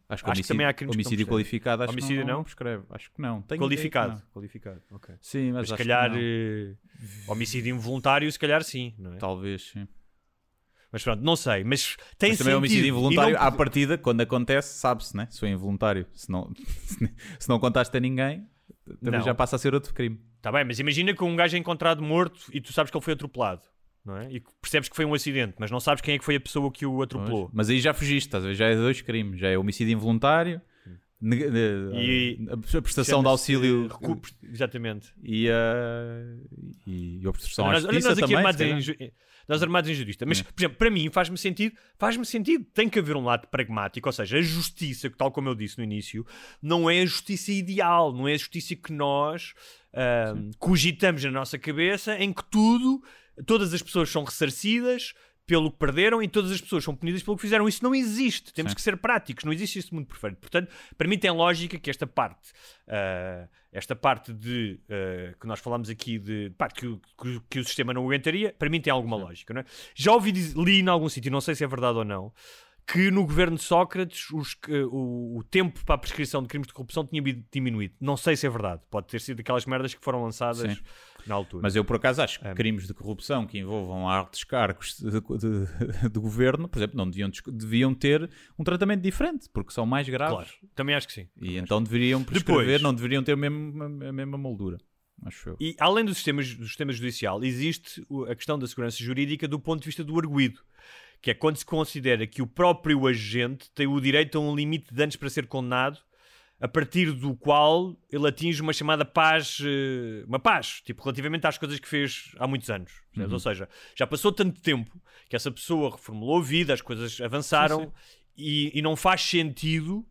Acho que Acho que também há crimes não homicídio qualificado acho Homicídio que não, não? prescreve. Acho que não. Tenho Qualificado. que Qualificado, ok. não. Sim, mas, Mas se calhar não. eh, homicídio involuntário, se calhar sim, não é? Talvez, sim. Mas pronto, não sei. Mas tem Mas também é sentido. homicídio involuntário, não- à partida, quando acontece, sabe-se, né? Se foi involuntário. Se não, se não contaste a ninguém, também Não. já passa a ser outro crime. Tá bem, mas imagina que um gajo é encontrado morto e tu sabes que ele foi atropelado. Não é? E percebes que foi um acidente, mas não sabes quem é que foi a pessoa que o atropelou. Mas aí já fugiste, estás a ver? Já é dois crimes. Já é homicídio involuntário, E- a prestação de auxílio recu- Exatamente. e, a e obstrução à Olha, nós, olha justiça nós também. armados em, nós armados em jurista. Mas, por exemplo, para mim faz-me sentido, faz-me sentido. Tem que haver um lado pragmático, ou seja, a justiça, que tal como eu disse no início, não é a justiça ideal, não é a justiça que nós cogitamos na nossa cabeça, em que tudo, todas as pessoas são ressarcidas pelo que perderam e todas as pessoas são punidas pelo que fizeram. Isso não existe. Temos Sim. que ser práticos. Não existe este mundo perfeito. Portanto, para mim tem lógica que esta parte, ah, esta parte de ah, que nós falamos aqui de pá, que, o- que que o sistema não aguentaria, para mim tem alguma lógica. Não é? Já ouvi, li em algum sítio, não sei se é verdade ou não, que no governo de Sócrates os, o, o tempo para a prescrição de crimes de corrupção tinha diminuído. Não sei se é verdade. Pode ter sido aquelas merdas que foram lançadas Sim. Na altura. Mas eu, por acaso, acho É. que crimes de corrupção que envolvam altos cargos de, de- de governo, por exemplo, não deviam, deviam ter um tratamento diferente, porque são mais graves. Claro, também acho que sim. E então deveriam prescrever, Depois- não deveriam ter o mesmo- a mesma moldura. Acho eu. E além do sistema, do sistema judicial, existe a questão da segurança jurídica do ponto de vista do arguído, que é quando se considera que o próprio agente tem o direito a um limite de anos para ser condenado, a partir do qual ele atinge uma chamada paz, eh, uma paz, tipo, relativamente às coisas que fez há muitos anos. percebes? Ou seja, já passou tanto tempo que essa pessoa reformulou a vida, as coisas avançaram Sim, sim. E, e não faz sentido.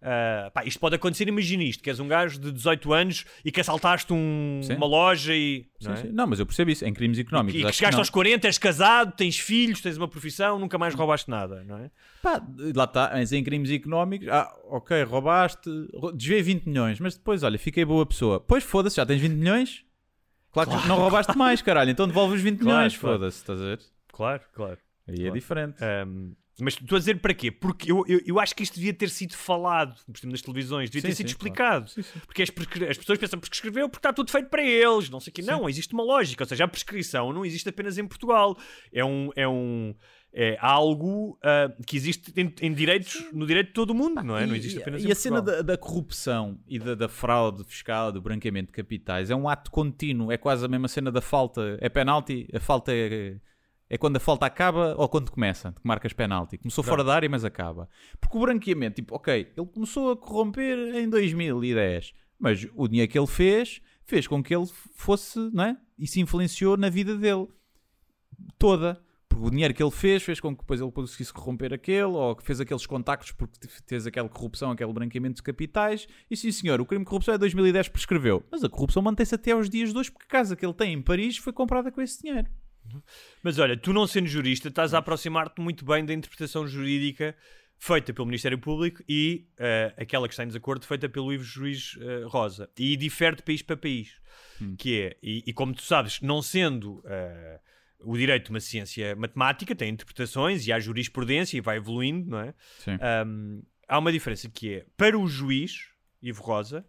Ah, pá, isto pode acontecer, imagina isto: que és um gajo de 18 anos e que assaltaste um- uma loja e. Sim, não, é? Não, mas eu percebo isso. Em crimes económicos. E que chegaste aos 40, és casado, tens filhos, tens uma profissão, nunca mais roubaste nada, não é? Pá, lá está, mas em crimes económicos, ah, ok, roubaste, rou- desviei 20 milhões, mas depois, olha, fiquei boa pessoa. Pois foda-se, já tens 20 milhões? Claro, que não roubaste mais, caralho, então devolve os 20 Claro, milhões, claro. foda-se, estás a ver? Claro, claro. Aí é Claro. diferente. Ahm, mas estou a dizer para quê? Porque eu, eu, eu acho que isto devia ter sido falado, por exemplo, nas televisões, devia Sim, ter sido sim, explicado. Porque as, as pessoas pensam que prescreveu porque está tudo feito para eles, não sei o quê. Não, existe uma lógica. Ou seja, a prescrição não existe apenas em Portugal. É um. É um é algo ah, que existe em, em direitos, no direito de todo o mundo, não é? Não E- existe e- apenas E a cena da, da corrupção e da, da fraude fiscal, do branqueamento de capitais, é um ato contínuo, é quase a mesma cena da falta. É penalti, a falta é, é quando a falta acaba ou quando começa, que marcas penalti. Começou fora da área, mas acaba. Porque o branqueamento, tipo, ok, ele começou a corromper em 2010, mas o dinheiro que ele fez, fez com que ele fosse, não é? Isso influenciou na vida dele toda. Porque o dinheiro que ele fez fez com que depois ele conseguisse corromper aquele, ou que fez aqueles contactos porque fez aquela corrupção, aquele branqueamento de capitais. E sim, senhor, o crime de corrupção é 2010 prescreveu. Mas a corrupção mantém-se até aos dias de hoje, porque a casa que ele tem em Paris foi comprada com esse dinheiro. Mas olha, tu não sendo jurista, estás a aproximar-te muito bem da interpretação jurídica feita pelo Ministério Público e eh, aquela que está em desacordo feita pelo Ivo Juiz eh, Rosa. E difere de país para país. Que é, e, e como tu sabes, não sendo eh, o direito uma ciência matemática, tem interpretações e há jurisprudência e vai evoluindo, não é? Sim. Um, há uma diferença que é, para o juiz, Ivo Rosa,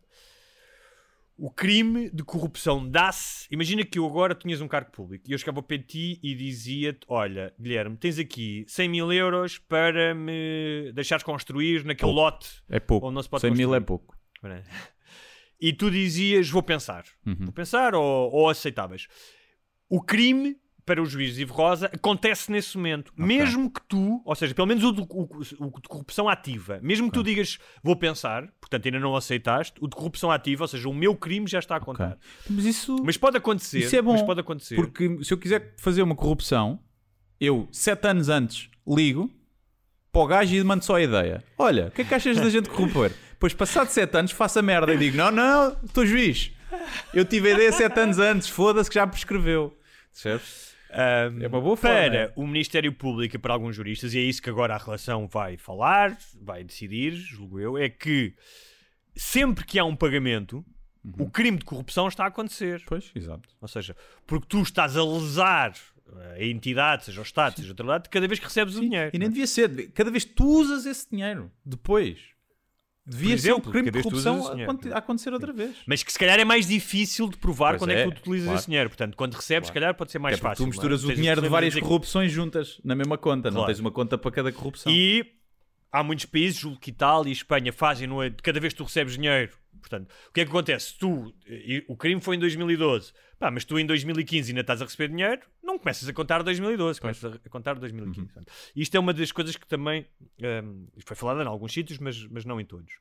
o crime de corrupção dá-se. Imagina que eu agora tinhas um cargo público e eu chegava ao pé de ti e dizia-te: Olha, Guilherme, tens aqui 100 mil euros para me deixares construir naquele Pouco. lote. É pouco. Onde não se pode 100 mil é pouco. E tu dizias: Vou pensar. Vou pensar ou, ou aceitavas. O crime. Para o juiz Ivo Rosa, acontece nesse momento. Mesmo que tu, ou seja, pelo menos o de, o- o de corrupção ativa, mesmo que tu digas vou pensar, portanto ainda não aceitaste, o de corrupção ativa, ou seja, o meu crime já está a contar. Mas isso, Mas pode acontecer. isso é bom. Mas pode acontecer. Porque se eu quiser fazer uma corrupção, eu, sete anos antes, ligo para o gajo e mando só a ideia. Olha, o que é que achas da gente corromper? Depois, passado sete anos, faço a merda e digo: Não, não, estou juiz. Eu tive a ideia sete anos antes, foda-se que já prescreveu. Percebes? Ahm, É uma boa forma, Para é? o Ministério Público e para alguns juristas, e é isso que agora a relação vai falar, vai decidir, julgo eu, é que sempre que há um pagamento, Uhum. o crime de corrupção está a acontecer. Pois, exato. Ou seja, porque tu estás a lesar a entidade, seja o Estado, seja outro lado, cada vez que recebes o dinheiro. E nem devia ser. Cada vez que tu usas esse dinheiro, depois, devia ser o crime de corrupção a acontecer outra vez. Mas que se calhar é mais difícil de provar Pois quando é, é, que tu utilizas claro. esse dinheiro. Portanto, quando recebes, se calhar pode ser mais é porque fácil. tu misturas não é? o dinheiro de várias corrupções juntas na mesma conta, não Claro. tens uma conta para cada corrupção. E há muitos países, julgo que Itália e Espanha, fazem no, cada vez que tu recebes dinheiro. Portanto, o que é que acontece? Tu, e- o crime foi em 2012, pá, mas tu em 2015 ainda estás a receber dinheiro, não começas a contar 2012, começas a contar 2015. Uhum. Portanto, Isto é uma das coisas que também hum, foi falada em alguns sítios, mas, mas não em todos.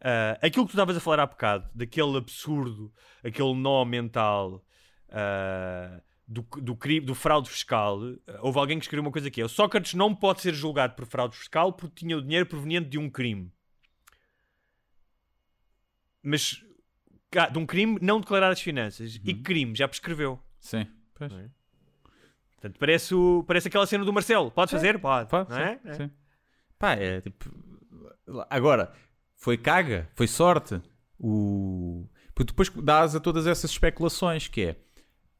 Ah, aquilo que tu estavas a falar há bocado, daquele absurdo, aquele nó mental. ah, do, do, crime, do fraude fiscal, houve alguém que escreveu uma coisa aqui: é, o Sócrates não pode ser julgado por fraude fiscal porque tinha o dinheiro proveniente de um crime. Mas de um crime não declarado às finanças. E que crime? Já prescreveu. Sim. Pois. É? Portanto, parece, o, parece aquela cena do Marcelo. Pode fazer? Pode. Pá, não é? sim, É. sim. Pá, é tipo. Agora, foi caga, foi sorte. O... Porque depois dás a todas essas especulações, que é.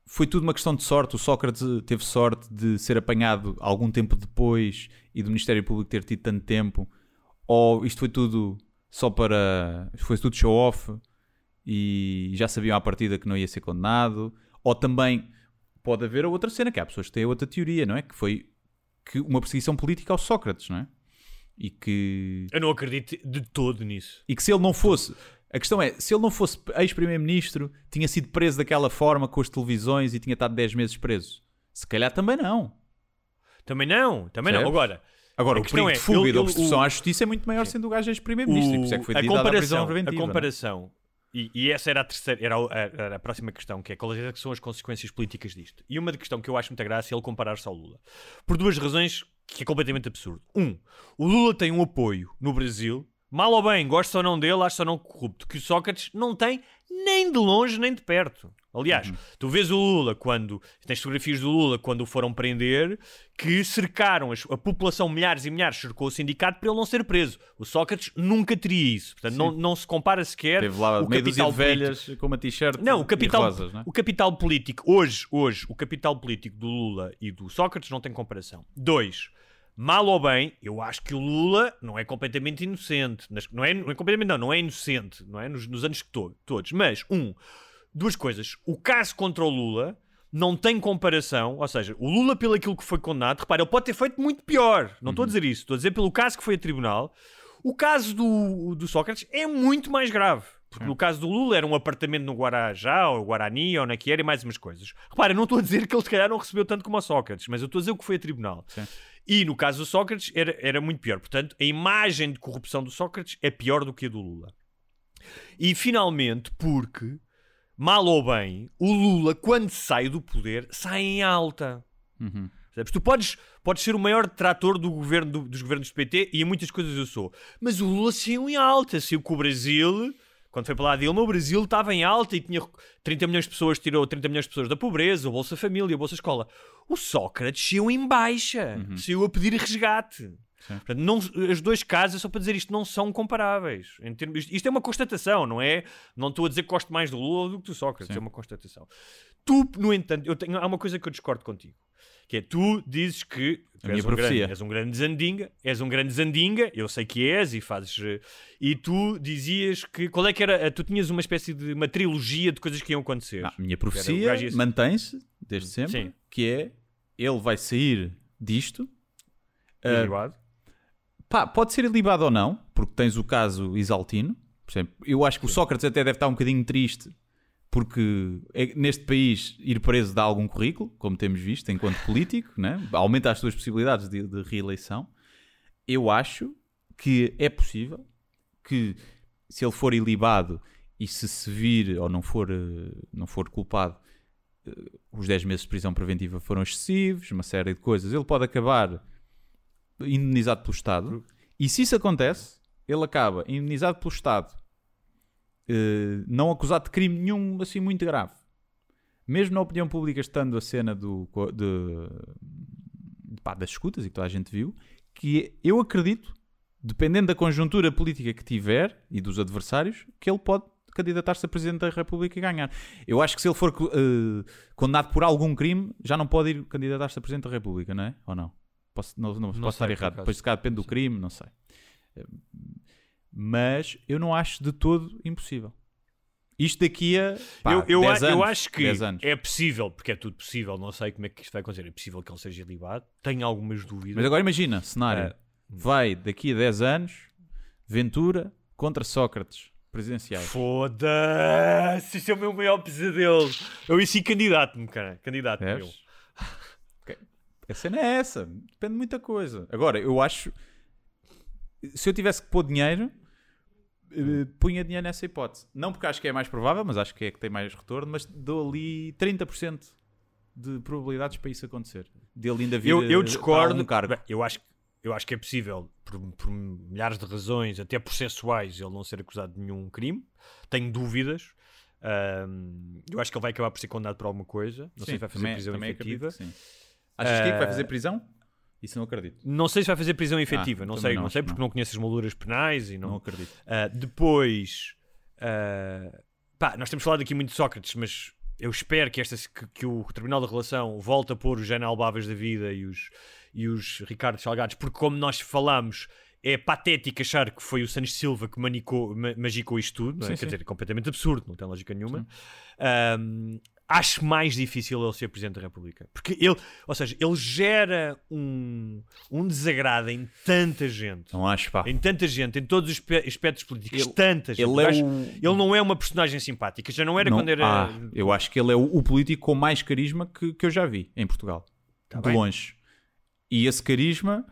foi tudo uma questão de sorte. O Sócrates teve sorte de ser apanhado algum tempo depois e do Ministério Público ter tido tanto tempo. Ou isto foi tudo só para. Foi tudo show-off e já sabiam à partida que não ia ser condenado. Ou também pode haver outra cena, que há pessoas que têm outra teoria, não é? Que foi que uma perseguição política ao Sócrates, não é? E que. Eu não acredito de todo nisso. E que se ele não fosse. A questão é, se ele não fosse ex-primeiro-ministro, tinha sido preso daquela forma com as televisões e tinha estado 10 meses preso. Se calhar também não. Também não, também não. Agora, Agora, A o perigo é, de fuga ele- e da obstrução o- à justiça é muito maior sendo o gajo ex-primeiro-ministro. Por isso é que foi a comparação, preventiva. a comparação e, e essa era a terceira, era a, era a próxima questão, que é quais é que são as consequências políticas disto. E uma de questão que eu acho muita graça é ele comparar-se ao Lula. Por duas razões que é completamente absurdo. Um, o Lula tem um apoio no Brasil, mal ou bem, gosta ou não dele, acha ou não corrupto, que o Sócrates não tem nem de longe nem de perto. Aliás, Uhum. tu vês o Lula quando. Tens fotografias do Lula quando o foram prender que cercaram as- a população, milhares e milhares, cercou o sindicato para ele não ser preso. O Sócrates nunca teria isso. Portanto, não, não se compara sequer. Teve lá o capital de velhas com uma t-shirt não, o capital, rosas, não é? o capital político, hoje, hoje, o capital político do Lula e do Sócrates não tem comparação. Dois, mal ou bem, eu acho que o Lula não é completamente inocente. Não é, não é completamente, não, não é inocente, não é? Nos, nos anos que to- todos. Mas, um, duas coisas. O caso contra o Lula não tem comparação, ou seja, o Lula, pelo aquilo que foi condenado, repara, ele pode ter feito muito pior. Não estou a dizer isso, estou a dizer pelo caso que foi a tribunal. O caso do, do Sócrates é muito mais grave. Porque no caso do Lula era um apartamento no Guarajá, ou Guarani, ou na que era, e mais umas coisas. Repara, não estou a dizer que ele se calhar não recebeu tanto como o Sócrates, mas eu estou a dizer o que foi a tribunal. Sim. E no caso do Sócrates era, era muito pior. Portanto, a imagem de corrupção do Sócrates é pior do que a do Lula. E finalmente, porque, mal ou bem, o Lula, quando sai do poder, sai em alta. Uhum. Tu podes, podes ser o maior detrator do governo, do- dos governos do PT e em muitas coisas eu sou. Mas o Lula saiu em alta, saiu com o Brasil. Quando foi para lá Dilma, o Brasil estava em alta e tinha 30 milhões de pessoas, tirou 30 milhões de pessoas da pobreza, o Bolsa Família, o Bolsa Escola. O Sócrates saiu em baixa, saiu a pedir resgate. Portanto, não, os dois casos, só para dizer isto, não são comparáveis. Em termos- isto, é uma constatação, não é? Não estou a dizer que gosto mais do Lula do que do Sócrates, Sim. é uma constatação. Tu, no entanto, eu tenho, há uma coisa que eu discordo contigo. Que é, tu dizes que tu és, um grande, és um grande zandinga, és um grande zandinga, eu sei que és e fazes... eh, E tu dizias que... Qual é que era? Tu tinhas uma espécie de... uma trilogia de coisas que iam acontecer. Não, a minha profecia ia- mantém-se desde sempre, Sim. que é ele vai sair disto. ah, Ilibado. Pá, pode ser ilibado ou não, porque tens o caso Isaltino. Por exemplo, eu acho que o Sócrates até deve estar um bocadinho triste, porque é- neste país ir preso dá algum currículo, como temos visto, enquanto político, né? aumenta as suas possibilidades de, de reeleição. Eu acho que é possível que, se ele for ilibado e se se vir ou não for, eh, não for culpado, eh, os 10 meses de prisão preventiva foram excessivos, uma série de coisas, ele pode acabar indemnizado pelo Estado. E se isso acontece, ele acaba indemnizado pelo Estado, eh, não acusado de crime nenhum assim muito grave. Mesmo na opinião pública, estando a cena do, de, pá, das escutas e que toda a gente viu, que eu acredito, dependendo da conjuntura política que tiver e dos adversários, que ele pode candidatar-se a Presidente da República e ganhar. Eu acho que se ele for eh, condenado por algum crime, já não pode ir candidatar-se a Presidente da República, não é? Ou não? Posso, não, não, posso estar errado. Depois, se calhar, depende do crime, não sei. Mas eu não acho de todo impossível. Isto daqui a pá, eu, eu, 10 a- eu anos, acho que 10 anos. é possível, porque é tudo possível, não sei como é que isto vai acontecer. É possível que ele seja libado, tenho algumas dúvidas. Mas agora imagina, cenário. É. Vai daqui a 10 anos, Ventura contra Sócrates, presidenciais. Foda-se, isso é o meu maior pesadelo. Eu em si candidato-me, cara. Candidato-me. A cena é essa. Depende de muita coisa. Agora, eu acho. Se eu tivesse que pôr dinheiro, eh, punha dinheiro nessa hipótese. Não porque acho que é mais provável, mas acho que é que tem mais retorno. Mas dou ali 30% de probabilidades para isso acontecer. Dele ainda vir Eu, eu discordo. algum cargo. Eu acho, eu acho que é possível, por, por milhares de razões, até processuais, ele não ser acusado de nenhum crime. Tenho dúvidas. Ahm, eu acho que ele vai acabar por ser condenado por alguma coisa. Não sei se vai fazer também- prisão também efetiva. acredito sim. Achas que é que vai Eh, fazer prisão? Isso não acredito. Não sei se vai fazer prisão efetiva, não também sei, não não, sei que porque não. não conheço as molduras penais e Não, não. acredito. Ah, depois, ah, pá, nós temos falado aqui muito de Sócrates, mas eu espero que, esta, que, que o Tribunal da Relação volte a pôr os Jana Albáveis da vida e os, e os Ricardo Salgados, porque como nós falamos, é patético achar que foi o Santos Silva que manicou, ma- magicou isto tudo, não é? Sim, quer sim. dizer, é completamente absurdo, não tem lógica nenhuma. Ahm, acho mais difícil ele ser Presidente da República, porque ele, ou seja, ele gera um, um desagrado em tanta gente. Não acho, pá. Em tanta gente, em todos os aspectos políticos, Ele- tanta gente. ele é gajo- o- ele não é uma personagem simpática, já não era Não- quando era. Ah, eu acho que ele é o, o político com mais carisma que, que eu já vi em Portugal. de Tá bem. longe. E esse carisma,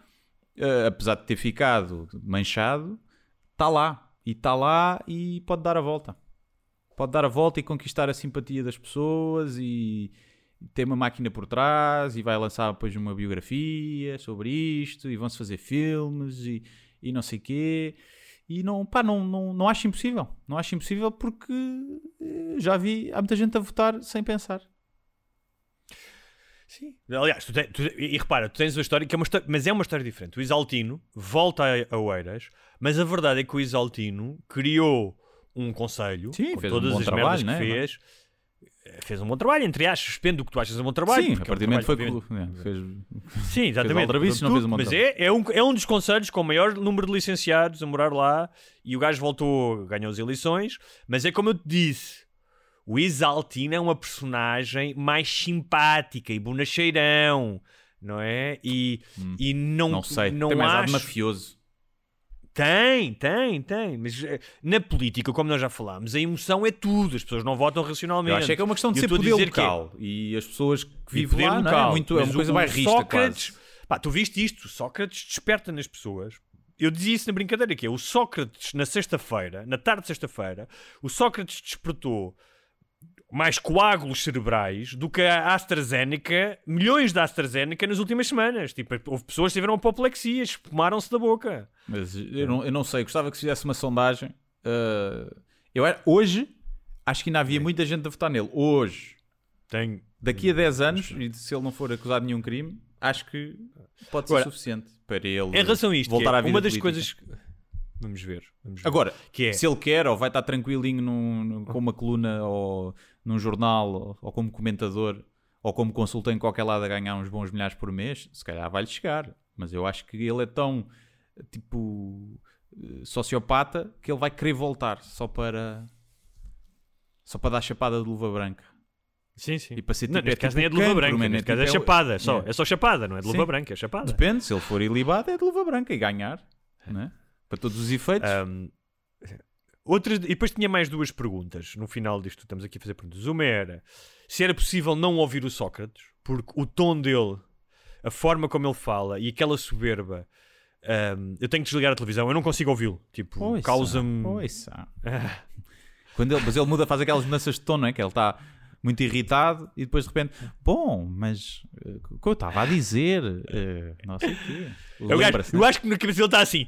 eh, apesar de ter ficado manchado, está lá. E está lá e pode dar a volta. Pode dar a volta e conquistar a simpatia das pessoas e tem uma máquina por trás e vai lançar depois uma biografia sobre isto e vão-se fazer filmes e, e não sei quê. E não, pá, não, não, não acho impossível. Não acho impossível porque eh, já vi, há muita gente a votar sem pensar. Sim. Aliás, tu tu- e repara, tu tens uma história que é uma história, mas é uma história diferente. O Isaltino volta a, a Oeiras, mas a verdade é que o Isaltino criou um conselho Sim, com fez um todas bom as trabalho, merdas que né? fez. Eh, Fez um bom trabalho, entre aspas, depende do que tu achas um bom trabalho. Sim, a é um partir do momento foi que é, fez, Sim, exatamente. não Tudo, fez um mas trabalho. é, é, um, é um dos conselhos com o maior número de licenciados a morar lá e o gajo voltou, ganhou as eleições. Mas é como eu te disse: o Isaltino é uma personagem mais simpática e bonacheirão, não é? E, e não, não sei, não tem mais acho... mafioso. Tem, tem, tem. Mas eh, na política, como nós já falámos, a emoção é tudo. As pessoas não votam racionalmente. Eu acho é que é uma questão de Eu ser poder é- local e as pessoas que vivem lá não é? local. muito, é uma coisa o bairrista Sócrates, quase. pá, tu viste isto, Sócrates desperta nas pessoas. Eu dizia isso na brincadeira, que é o Sócrates na sexta-feira, na tarde de sexta-feira, o Sócrates despertou mais coágulos cerebrais do que a AstraZeneca, milhões de AstraZeneca nas últimas semanas. Tipo, houve pessoas que tiveram apoplexia, espumaram-se da boca. Mas eu não, eu não sei, gostava que se fizesse uma sondagem. Uh, eu, era- hoje, acho que ainda havia muita gente a votar nele. Hoje, Tem... daqui a 10 anos, e se ele não for acusado de nenhum crime, acho que pode ser Agora, suficiente para ele Em relação a isto, voltar é à vida uma das política. coisas... Vamos ver. Vamos ver. Agora, é- se ele quer, ou vai estar tranquilinho num- num- com uma coluna ou num jornal, ou, ou como comentador, ou como consultor em qualquer lado a ganhar uns bons milhares por mês, se calhar vai-lhe chegar. Mas eu acho que ele é tão, tipo, eh, sociopata que ele vai querer voltar só para... Só para dar chapada de luva branca. Sim, sim. E para ser Não, tipo, neste é caso tipo nem é de luva branca, man, neste é caso é tipo- é chapada, só, Yeah. é só chapada, não é de luva Sim. branca, é chapada. Depende, se ele for ilibado é de luva branca e ganhar. Não é? Para todos os efeitos. Um, outras, e depois tinha mais duas perguntas no final disto. Estamos aqui a fazer perguntas. Uma era se era possível não ouvir o Sócrates, porque o tom dele, a forma como ele fala e aquela soberba. um, eu tenho que desligar a televisão, eu não consigo ouvi-lo. Tipo, Ouça, causa-me. ouça. Quando ele, mas ele muda, faz aquelas mudanças de tom, não é? Que ele está muito irritado e depois de repente, bom, mas eh, o que eu estava a dizer, eh, não sei o quê. É o gajo- Lembra-se, eu né? acho que na cabeça dele está assim.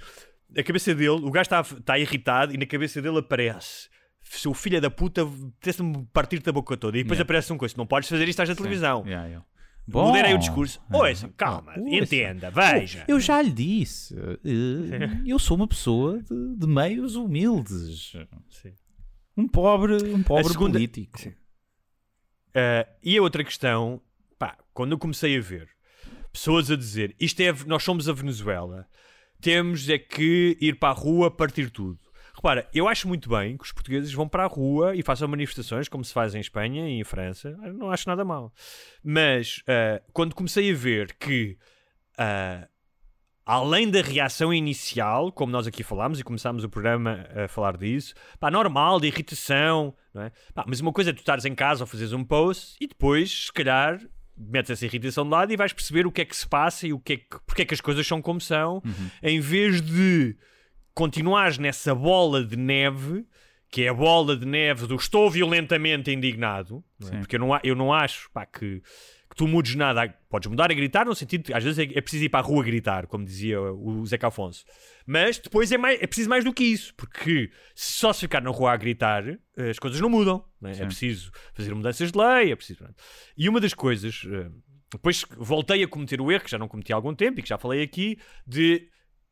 A cabeça dele, o gajo está, está irritado e na cabeça dele aparece. Seu filho da puta, tens-me partir-te a boca toda. E depois Yeah. aparece um coisa: não podes fazer isto, estás na televisão. Yeah, yeah. Moderei o Bom, discurso. ah, Ouça, calma, ouça. entenda, veja. Eu já lhe disse, eh, eu sou uma pessoa de, de meios humildes. Sim. Um pobre, um pobre segunda- político. Ah, e a outra questão, pá, quando eu comecei a ver pessoas a dizer isto é, nós somos a Venezuela, temos é que ir para a rua partir tudo. Repara, eu acho muito bem que os portugueses vão para a rua e façam manifestações como se faz em Espanha e em França, não acho nada mal. Mas ah, quando comecei a ver que ah, além da reação inicial, como nós aqui falámos e começámos o programa a falar disso, pá, normal, de irritação, não é? Pá, mas uma coisa é tu estares em casa ou fazeres um post e depois, se calhar, metes essa irritação de lado e vais perceber o que é que se passa e o que é que, porque é que as coisas são como são, em vez de continuares nessa bola de neve, que é a bola de neve do estou violentamente indignado, é? Porque eu não, eu não acho pá, que, que tu mudes nada. Podes mudar a gritar, no sentido de às vezes é, é preciso ir para a rua gritar, como dizia o Zeca Afonso. Mas depois é, mais, é preciso mais do que isso, porque se só se ficar na rua a gritar, eh, as coisas não mudam. é? É preciso fazer mudanças de lei, é preciso. E uma das coisas. eh, Depois voltei a cometer o erro, que já não cometi há algum tempo e que já falei aqui, de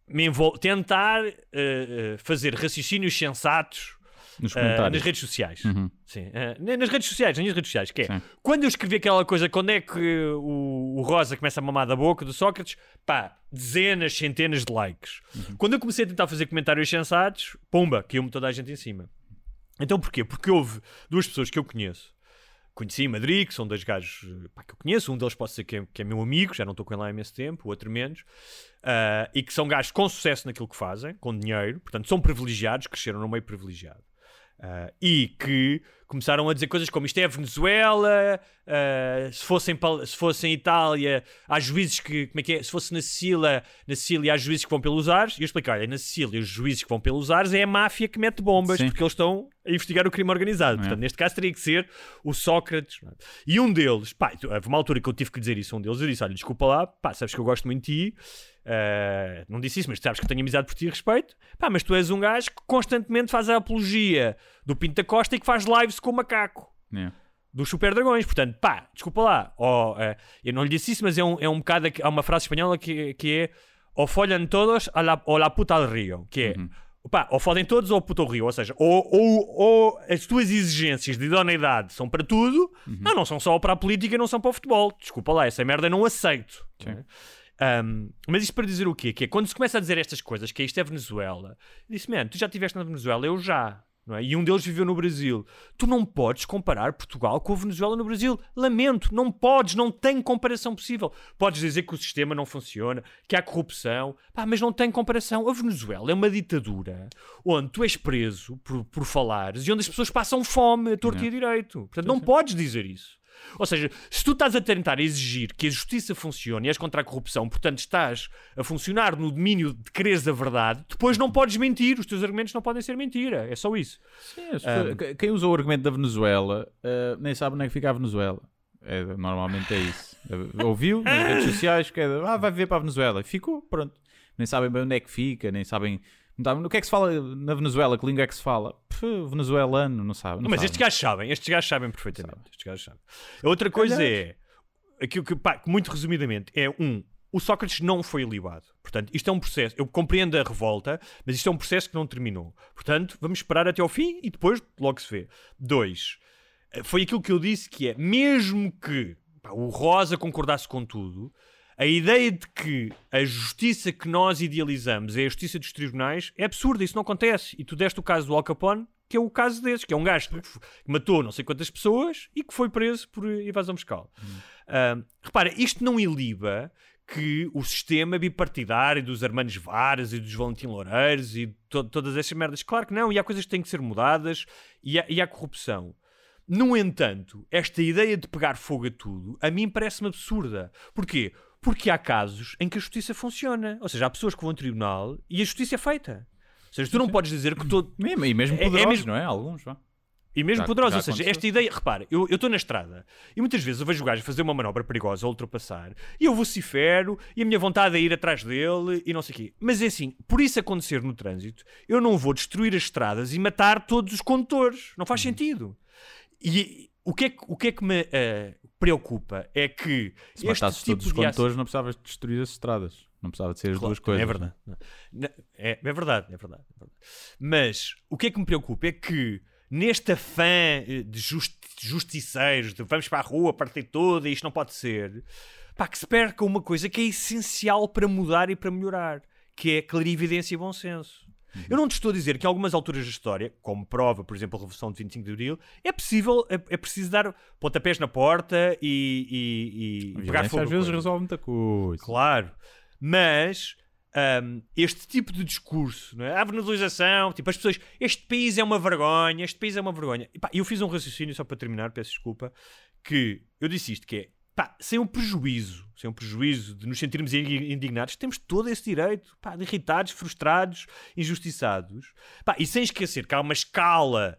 me envol- tentar eh, fazer raciocínios sensatos Nos ah, comentários. nas redes sociais. Uhum. Sim, ah, nas redes sociais, nas minhas redes sociais, que é Sim. quando eu escrevi aquela coisa, quando é que o, o Rosa começa a mamar da boca do Sócrates, pá, dezenas, centenas de likes. Uhum. Quando eu comecei a tentar fazer comentários sensatos, pumba, caiu-me toda a gente em cima. Então porquê? Porque houve duas pessoas que eu conheço. Conheci em Madrid, que são dois gajos pá, que eu conheço. Um deles pode ser que é, que é meu amigo, já não estou com ele há imenso tempo, o outro menos. Ah, e que são gajos com sucesso naquilo que fazem, com dinheiro, portanto são privilegiados, cresceram no meio privilegiado. Ah, e que começaram a dizer coisas como isto é a Venezuela, ah, se, fosse em, se fosse em Itália, há juízes que, como é que é? Se fosse na Sicília, na Sicília há juízes que vão pelos ares, e eu explico, olha, na Sicília os juízes que vão pelos ares é a máfia que mete bombas, Sim. porque eles estão a investigar o crime organizado. Portanto, neste caso teria que ser o Sócrates. é? E um deles, pá, houve uma altura que eu tive que dizer isso a um deles, eu disse, olha, desculpa lá, pá, sabes que eu gosto muito de ti, Uh, não disse isso, mas sabes que eu tenho amizade por ti e respeito. Pá, mas tu és um gajo que constantemente faz a apologia do Pinto da Costa e que faz lives com o macaco Yeah. dos Super Dragões. Portanto, pá, desculpa lá. eh, eu não lhe disse isso, mas é um, é um bocado. Há uma frase espanhola que, que é: O folhan todos a la, ou la puta al rio. Que é. Pá, ou fodem todos ou puta ao rio. Ou seja, ou, ou, ou as tuas exigências de idoneidade são para tudo, não, não são só para a política, não são para o futebol. Desculpa lá, essa merda não aceito. Um, mas isto para dizer o quê? Que é quando se começa a dizer estas coisas, que é isto é Venezuela, disse, man, tu já estiveste na Venezuela, eu já. Não é? E um deles viveu no Brasil. Tu não podes comparar Portugal com a Venezuela no Brasil. Lamento, não podes, não tem comparação possível. Podes dizer que o sistema não funciona, que há corrupção, pá, mas não tem comparação. A Venezuela é uma ditadura onde tu és preso por, por falares e onde as pessoas passam fome a torto e a direito. Portanto, não podes dizer isso. Ou seja, se tu estás a tentar exigir que a justiça funcione e és contra a corrupção, portanto estás a funcionar no domínio de quereres a verdade, depois não podes mentir, os teus argumentos não podem ser mentira. É só isso. Sim, que- Quem usa o argumento da Venezuela uh, nem sabe onde é que fica a Venezuela. É, normalmente é isso. Uh, Ouviu nas redes sociais que é, ah, vai ver para a Venezuela. Ficou, pronto. Nem sabem bem onde é que fica, nem sabem. Não sabem- O que é que se fala na Venezuela? Que língua é que se fala? Pff, venezuelano, não sabe. Não Mas sabe. estes gajos sabem, estes gajos sabem perfeitamente. Estes gajos sabem. Outra coisa é, aquilo que, pá, muito resumidamente, é um, o Sócrates não foi ilibado. Portanto, isto é um processo, eu compreendo a revolta, mas isto é um processo que não terminou. Portanto, vamos esperar até ao fim e depois logo se vê. Dois, eh, foi aquilo que eu disse que é, mesmo que pá, o Rosa concordasse com tudo, a ideia de que a justiça que nós idealizamos é a justiça dos tribunais é absurda, isso não acontece. E tu deste o caso do Al Capone, que é o caso desses, que é um gajo que matou não sei quantas pessoas e que foi preso por evasão fiscal. Ah, repara, isto não iliba que o sistema bipartidário dos Armanos Varas e dos Valentim Loureiros e to- todas essas merdas, claro que não, e há coisas que têm que ser mudadas e há, e há corrupção. No entanto, esta ideia de pegar fogo a tudo, a mim parece-me absurda. Porquê? Porque há casos em que a justiça funciona. Ou seja, há pessoas que vão ao tribunal e a justiça é feita. Ou seja, tu não podes dizer que todo. E mesmo É- é poderosos, mesmo- não é? Alguns, vá. E mesmo Já- poderosa, já ou seja, aconteceu. esta ideia, repara, eu estou na estrada e muitas vezes eu vejo o gajo fazer uma manobra perigosa ultrapassar e eu vocifero e a minha vontade é ir atrás dele e não sei o quê. Mas é assim, por isso acontecer no trânsito, eu não vou destruir as estradas e matar todos os condutores. Não faz Uhum. sentido. E o que é que, o que, é que me eh, preocupa é que Se este tipo todos os condutores, não precisavas destruir as estradas. Não precisava de ser as Claro, duas coisas. É verdade. Não, É, é verdade, é verdade, é verdade. Mas o que é que me preocupa é que neste afã eh, de justi- justiceiros, de vamos para a rua, partir toda e isto não pode ser, pá, que se perca uma coisa que é essencial para mudar e para melhorar, que é clarividência e bom senso. Eu não te estou a dizer que em algumas alturas da história, como prova, por exemplo, a Revolução de 25 de Abril, é possível, é, é preciso dar pontapés na porta e, e, e pegar fogo às vezes coisa. resolve muita coisa. Claro, mas hum, este tipo de discurso, não é? a venalização, tipo as pessoas, este país é uma vergonha, este país é uma vergonha. E, pá, eu fiz um raciocínio só para terminar, peço desculpa, que eu disse isto que é pá, sem um prejuízo, sem um prejuízo de nos sentirmos indi- indignados, temos todo esse direito, pá, de irritados, frustrados, injustiçados, pá, e sem esquecer que há uma escala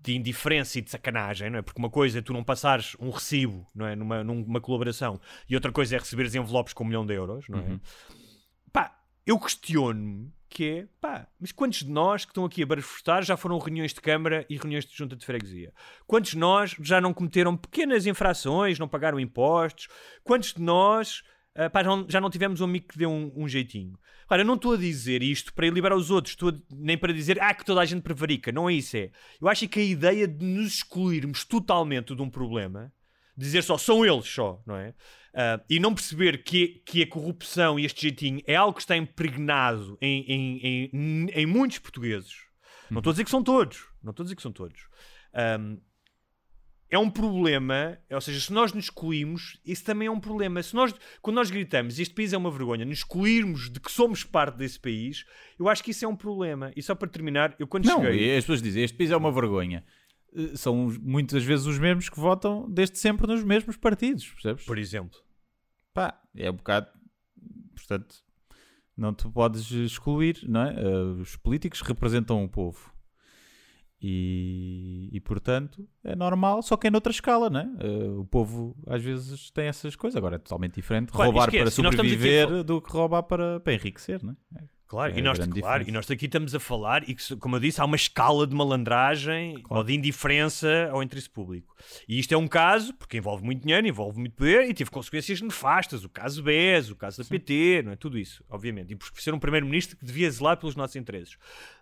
de indiferença e de sacanagem, não é? Porque uma coisa é tu não passares um recibo, não é? Numa, numa colaboração, e outra coisa é receberes envelopes com um milhão de euros, não é? Pá, eu questiono-me que é, pá, mas quantos de nós que estão aqui a barafustar já foram reuniões de Câmara e reuniões de Junta de Freguesia? Quantos de nós já não cometeram pequenas infrações, não pagaram impostos? Quantos de nós ah, pá, não- já não tivemos um amigo que deu um, um jeitinho. Ora, não estou a dizer isto para liberar os outros, a- nem para dizer ah, que toda a gente prevarica. Não é isso. É. Eu acho que a ideia de nos excluirmos totalmente de um problema, dizer só são eles só, não é? Ah, e não perceber que, que a corrupção e este jeitinho é algo que está impregnado em, em, em, em muitos portugueses. Não estou a dizer que são todos. Não estou a dizer que são todos. Ahm, é um problema, ou seja, se nós nos excluímos, isso também é um problema. Se nós, quando nós gritamos este país é uma vergonha, nos excluirmos de que somos parte desse país, eu acho que isso é um problema. E só para terminar, eu quando Não, cheguei. e as pessoas dizem, este país é uma vergonha. Eh, São muitas vezes os mesmos que votam desde sempre nos mesmos partidos, percebes? Por exemplo, Pá, é um bocado. Portanto, não te podes excluir, não é? Eh, os políticos representam o povo. E, e, portanto é normal, só que é noutra escala, não é? Eh, o povo às vezes tem essas coisas. Agora é totalmente diferente Claro, roubar para a sobreviver do que roubar para, para enriquecer, não é? Claro, É e, nós, claro e nós aqui estamos a falar, e que, como eu disse, há uma escala de malandragem ou de indiferença ao interesse público. E isto é um caso, porque envolve muito dinheiro, envolve muito poder e teve consequências nefastas. O caso BES, o caso da PT, não é? Tudo isso, obviamente. E por ser um primeiro-ministro que devia zelar pelos nossos interesses.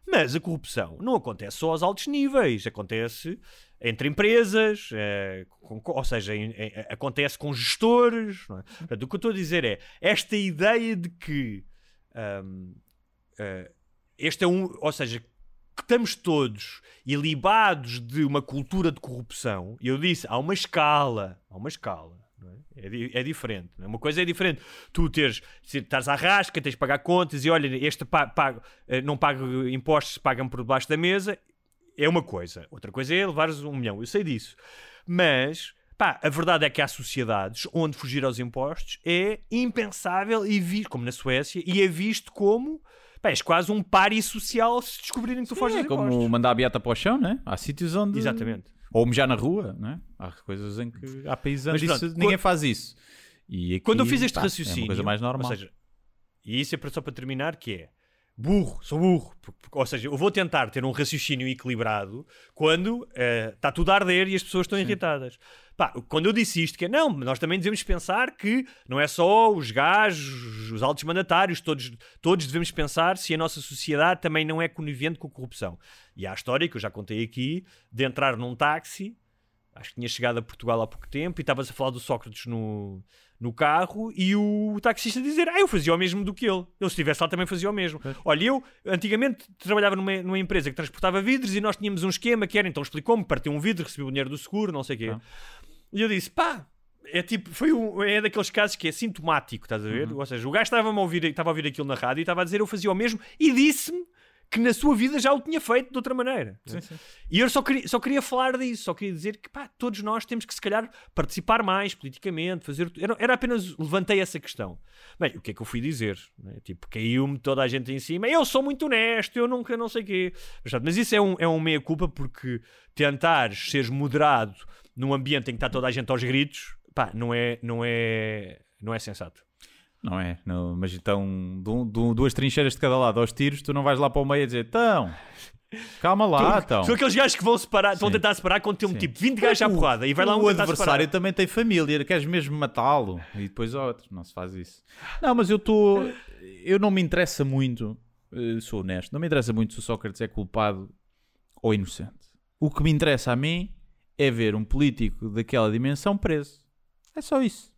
Mas a corrupção não acontece só aos altos níveis, acontece entre empresas, eh, com- ou seja, em- em- acontece com gestores. É? Portanto, o que eu estou a dizer é esta ideia de que ahm, este é um, ou seja, que estamos todos ilibados de uma cultura de corrupção, e eu disse, há uma escala, há uma escala. é? É, é diferente. é? Uma coisa é diferente. Tu teres, estás à rasca, tens de pagar contas e olha, este pa- pago, eh, não pago impostos, pagam por debaixo da mesa, é uma coisa. Outra coisa é levares um milhão. Eu sei disso. Mas, pá, a verdade é que há sociedades onde fugir aos impostos é impensável e visto, como na Suécia, e é visto como, pá, és quase um pari social se descobrirem que tu foges é como impostos. mandar a beata para o chão, né? Há sítios onde. Exatamente. Ou mijar na rua, né? Há coisas em que há países onde isso- ninguém quando- faz isso. E aqui, Quando eu fiz este pá, raciocínio, É uma coisa mais normal. ou seja, e isso é só para terminar, que é burro, sou burro. Ou seja, eu vou tentar ter um raciocínio equilibrado quando eh, está tudo a arder e as pessoas estão irritadas. Pá, quando eu disse isto, que é não, nós também devemos pensar que não é só os gajos, os altos mandatários, todos, todos devemos pensar se a nossa sociedade também não é conivente com a corrupção. E há a história que eu já contei aqui de entrar num táxi acho que tinha chegado a Portugal há pouco tempo e estavas a falar do Sócrates no, no carro e o taxista dizer, ah, eu fazia o mesmo do que ele. Eu se estivesse lá também fazia o mesmo. Olha, eu antigamente trabalhava numa, numa empresa que transportava vidros e nós tínhamos um esquema que era, então explicou-me, partiu um vidro, recebeu o dinheiro do seguro, não sei o quê. Ah. E eu disse, pá, é tipo, foi um, é daqueles casos que é sintomático, estás a ver? Uhum. Ou seja, o gajo estava-me a ouvir, estava a ouvir aquilo na rádio e estava a dizer eu fazia o mesmo e disse-me que na sua vida já o tinha feito de outra maneira. Sim, sim. E eu só queria, só queria falar disso, só queria dizer que pá, todos nós temos que se calhar participar mais politicamente, fazer. Era, era apenas levantei essa questão. Bem, o que é que eu fui dizer? né? Tipo, caiu-me toda a gente em cima, eu sou muito honesto, eu nunca não sei o quê. Mas isso é um, é um meia-culpa porque tentares seres moderado num ambiente em que está toda a gente aos gritos, pá, não é, não é, não é sensato. Não é? Não, mas então, du- du- duas trincheiras de cada lado aos tiros, tu não vais lá para o meio a dizer, então, calma lá, então. São aqueles gajos que vão separar, estão a tentar separar quando tem um Sim. tipo 20 gajos à porrada e vai lá um O adversário também tem família, queres mesmo matá-lo e depois outro, não se faz isso. Não, mas eu estou. Eu não me interessa muito, eh, sou honesto, não me interessa muito se o Sócrates é culpado ou inocente. O que me interessa a mim é ver um político daquela dimensão preso. É só isso.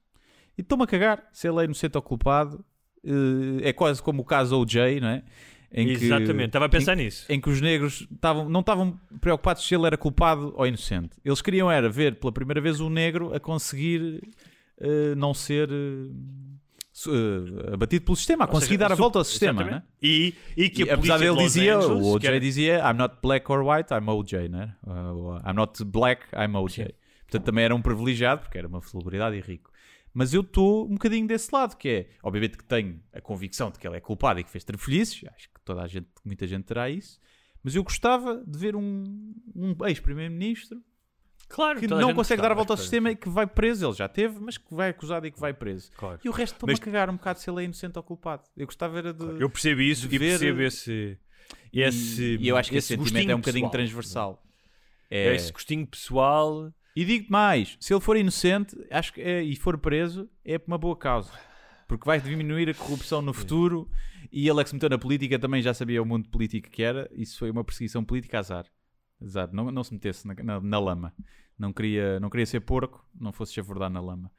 E estou-me a cagar se ele é inocente ou culpado. Eh, É quase como o caso OJ, não é? Em que- Exatamente, estava a pensar em- nisso. em que os negros estavam, não estavam preocupados se ele era culpado ou inocente. Eles queriam era ver pela primeira vez um negro a conseguir eh, não ser eh, abatido pelo sistema, a Ou conseguir seja, dar a volta ao sistema, né? E, e que E apesar dele de dizia, Angeles, o que OJ era- dizia I'm not black or white, I'm OJ, né? Uh, I'm not black, I'm OJ. Portanto, também era um privilegiado, porque era uma celebridade e rico. Mas eu estou um bocadinho desse lado, que é, obviamente que tenho a convicção de que ele é culpado e que fez trafolhices, acho que toda a gente, muita gente terá isso, mas eu gostava de ver um, um ex-primeiro-ministro claro, que não consegue dar a volta ao sistema e que vai preso, ele já teve, mas que vai acusado e que vai preso. Claro. E o resto estou-me Mas- a cagar um bocado se ele é inocente ou culpado. Eu gostava era de... Eu percebo isso e ver- percebo esse, esse. e eu acho que esse, sentimento gostinho é um bocadinho pessoal. transversal. É É, esse gostinho pessoal. E digo mais, se ele for inocente acho que é- e for preso, é por uma boa causa. porque vai diminuir a corrupção no futuro e ele é que se meteu na política também já sabia o mundo político que era. Isso foi uma perseguição política azar. Azar, não, não se metesse na, na, na lama. Não queria, não queria ser porco, não fosse chafurdar na lama.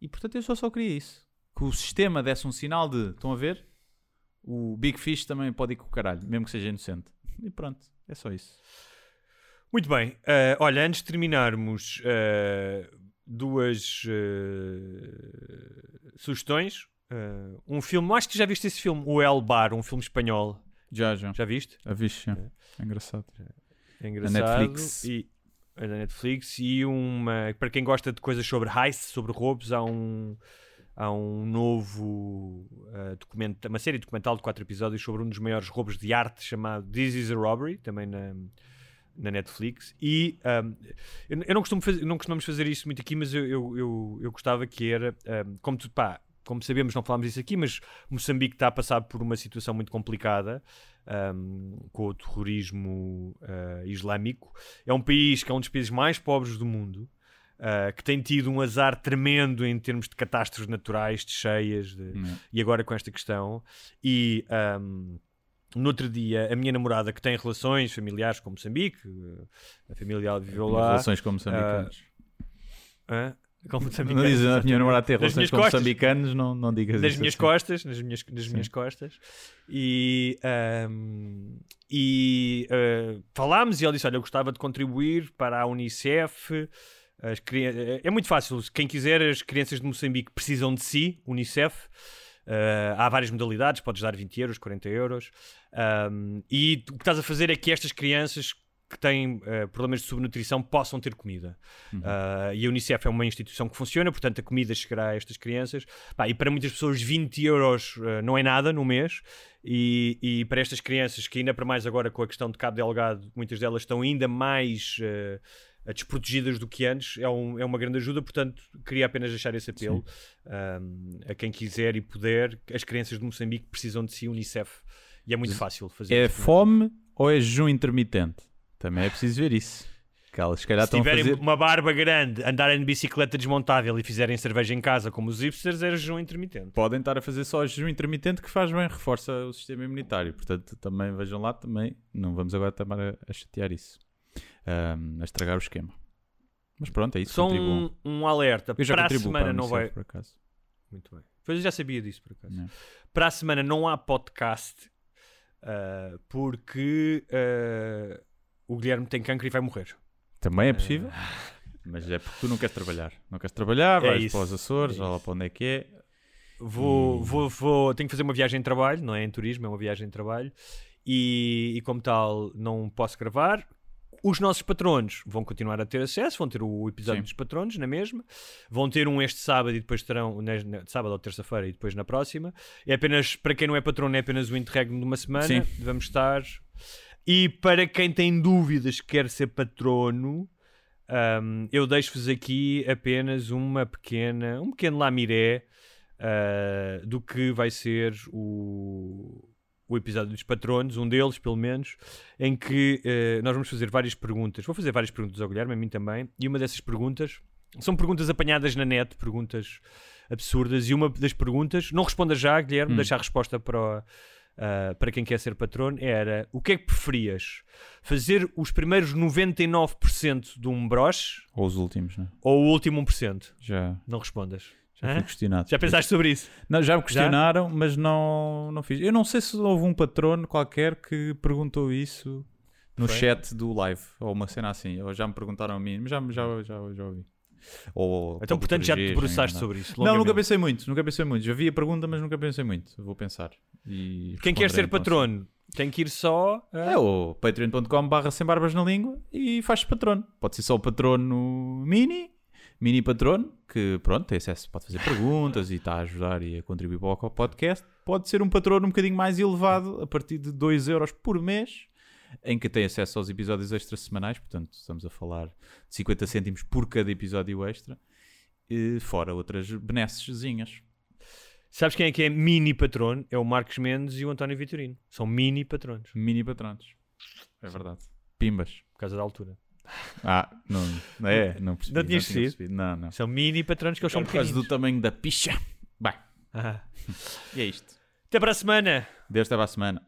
E portanto eu só, só queria isso. Que o sistema desse um sinal de, estão a ver? O Big Fish também pode ir com o caralho, mesmo que seja inocente. E pronto, é só isso. Muito bem. eh, olha, antes de terminarmos, eh, duas eh, sugestões. Um filme, acho que já viste esse filme, O El Bar, um filme espanhol. Já, já. Já viste? A vixe, é. é engraçado. É engraçado. Netflix. E, é da Netflix. E uma. Para quem gosta de coisas sobre heist, sobre roubos, há um. Há um novo uh, documento, uma série documental de quatro episódios sobre um dos maiores roubos de arte chamado This is a Robbery, também na, na Netflix. E um, eu, eu não, costumo fazer, não costumamos fazer isso muito aqui, mas eu, eu, eu, eu gostava que era, um, como tu, pá, como sabemos, não falámos disso aqui, mas Moçambique está a passar por uma situação muito complicada um, com o terrorismo uh, islâmico. É um país que é um dos países mais pobres do mundo. Uh, que tem tido um azar tremendo em termos de catástrofes naturais, de cheias, de... Não. e agora com esta questão. E um, no outro dia, a minha namorada, que tem relações familiares com Moçambique, uh, a família viveu lá. Relações com moçambicanos. hã? Com não moçambicanos, dizes a minha namorada Nas relações com costas. moçambicanos, não, não digas nas isso minhas assim. costas, nas minhas, nas Sim. minhas costas. E, ahm, e ah, falámos e ele disse: Olha, eu gostava de contribuir para a Unicef. As crian- é muito fácil, quem quiser, as crianças de Moçambique precisam de si, Unicef. Ah, há várias modalidades, podes dar 20 euros, 40 euros. Ahm, e o que estás a fazer é que estas crianças que têm ah, problemas de subnutrição possam ter comida. Ah, e a Unicef é uma instituição que funciona, portanto a comida chegará a estas crianças. Pá, e para muitas pessoas 20 euros ah, não é nada no mês. E, e para estas crianças, que ainda para mais agora com a questão de Cabo Delgado, muitas delas estão ainda mais ah, desprotegidas do que antes, é, um- é uma grande ajuda. Portanto, queria apenas deixar esse apelo ahm, a quem quiser e puder. As crianças de Moçambique precisam de si, Unicef. E é muito fácil fazer É isso. fome ou é jejum intermitente? Também é preciso ver isso. Que elas se Se tiverem fazer... uma barba grande, andarem de bicicleta desmontável e fizerem cerveja em casa como os hipsters, era jejum intermitente. Podem estar a fazer só jejum intermitente que faz bem, reforça o sistema imunitário. Portanto, também vejam lá, também não vamos agora também a, a chatear isso. Ahm, a estragar o esquema. Mas pronto, é isso. Só um, um alerta. Eu já para a semana para não vai. Por acaso. Muito bem. Pois eu já sabia disso, por acaso. Não. Para a semana não há podcast ah, porque ah, o Guilherme tem cancro e vai morrer. Também é possível. Mas é porque tu não queres trabalhar. Não queres trabalhar, É vais isso, para os Açores, é lá para onde é que é. Vou, vou, vou, tenho que fazer uma viagem de trabalho, não é em turismo, é uma viagem de trabalho. E, e como tal, não posso gravar. Os nossos patronos vão continuar a ter acesso, vão ter o episódio Sim. dos patronos na mesma, vão ter um este sábado e depois terão, na, na- sábado ou terça-feira e depois na próxima. É apenas, para quem não é patrono, é apenas o interregno de uma semana. Sim. Vamos estar. E para quem tem dúvidas que quer ser patrono, hum, eu deixo-vos aqui apenas uma pequena, um pequeno lamiré ah, do que vai ser o, o episódio dos patronos, um deles pelo menos, em que eh, nós vamos fazer várias perguntas. Vou fazer várias perguntas ao Guilherme, a mim também, e uma dessas perguntas são perguntas apanhadas na net, perguntas absurdas, e uma das perguntas, não responda já, Guilherme, Hum. deixa a resposta para, o- ah, para quem quer ser patrono, era o que é que preferias? Fazer os primeiros 99% de um broche Ou os últimos, né? ou o último 1%? Já, Não respondas. Já Hã? fui questionado. Já pensaste sobre isso? Não, já me questionaram, mas não, não fiz. Eu não sei se houve um patrono qualquer que perguntou isso no Foi? chat do live, ou uma cena assim. Ou já me perguntaram a mim, mas já, já, já, já ouvi. Ou, Então, portanto, já te debruçaste sobre isso. Não, nunca pensei muito, nunca pensei muito. Já vi a pergunta, mas nunca pensei muito. Vou pensar. E Quem quer ser patrono tem que ir só. a- É o patreon.com barra sem barbas na língua e faz patrono. Pode ser só o patrono mini, mini patrono, que pronto, tem acesso, pode fazer perguntas e está a ajudar e a contribuir para o podcast. Pode ser um patrono um bocadinho mais elevado, a partir de 2 euros por mês, em que tem acesso aos episódios extra semanais, portanto estamos a falar de 50 cêntimos por cada episódio extra, e fora outras benessezinhas. Sabes quem é que é mini patrono? É o Marcos Mendes e o António Vitorino. São mini patronos, Mini patronos. É verdade. Pimbas. por causa da altura. Ah, não, não é, não percebi. Não tinha percebido? Não, não. São mini patronos que eles são Por causa do tamanho da picha. Bem, Ah. E é isto. Até para a semana. Até para a semana.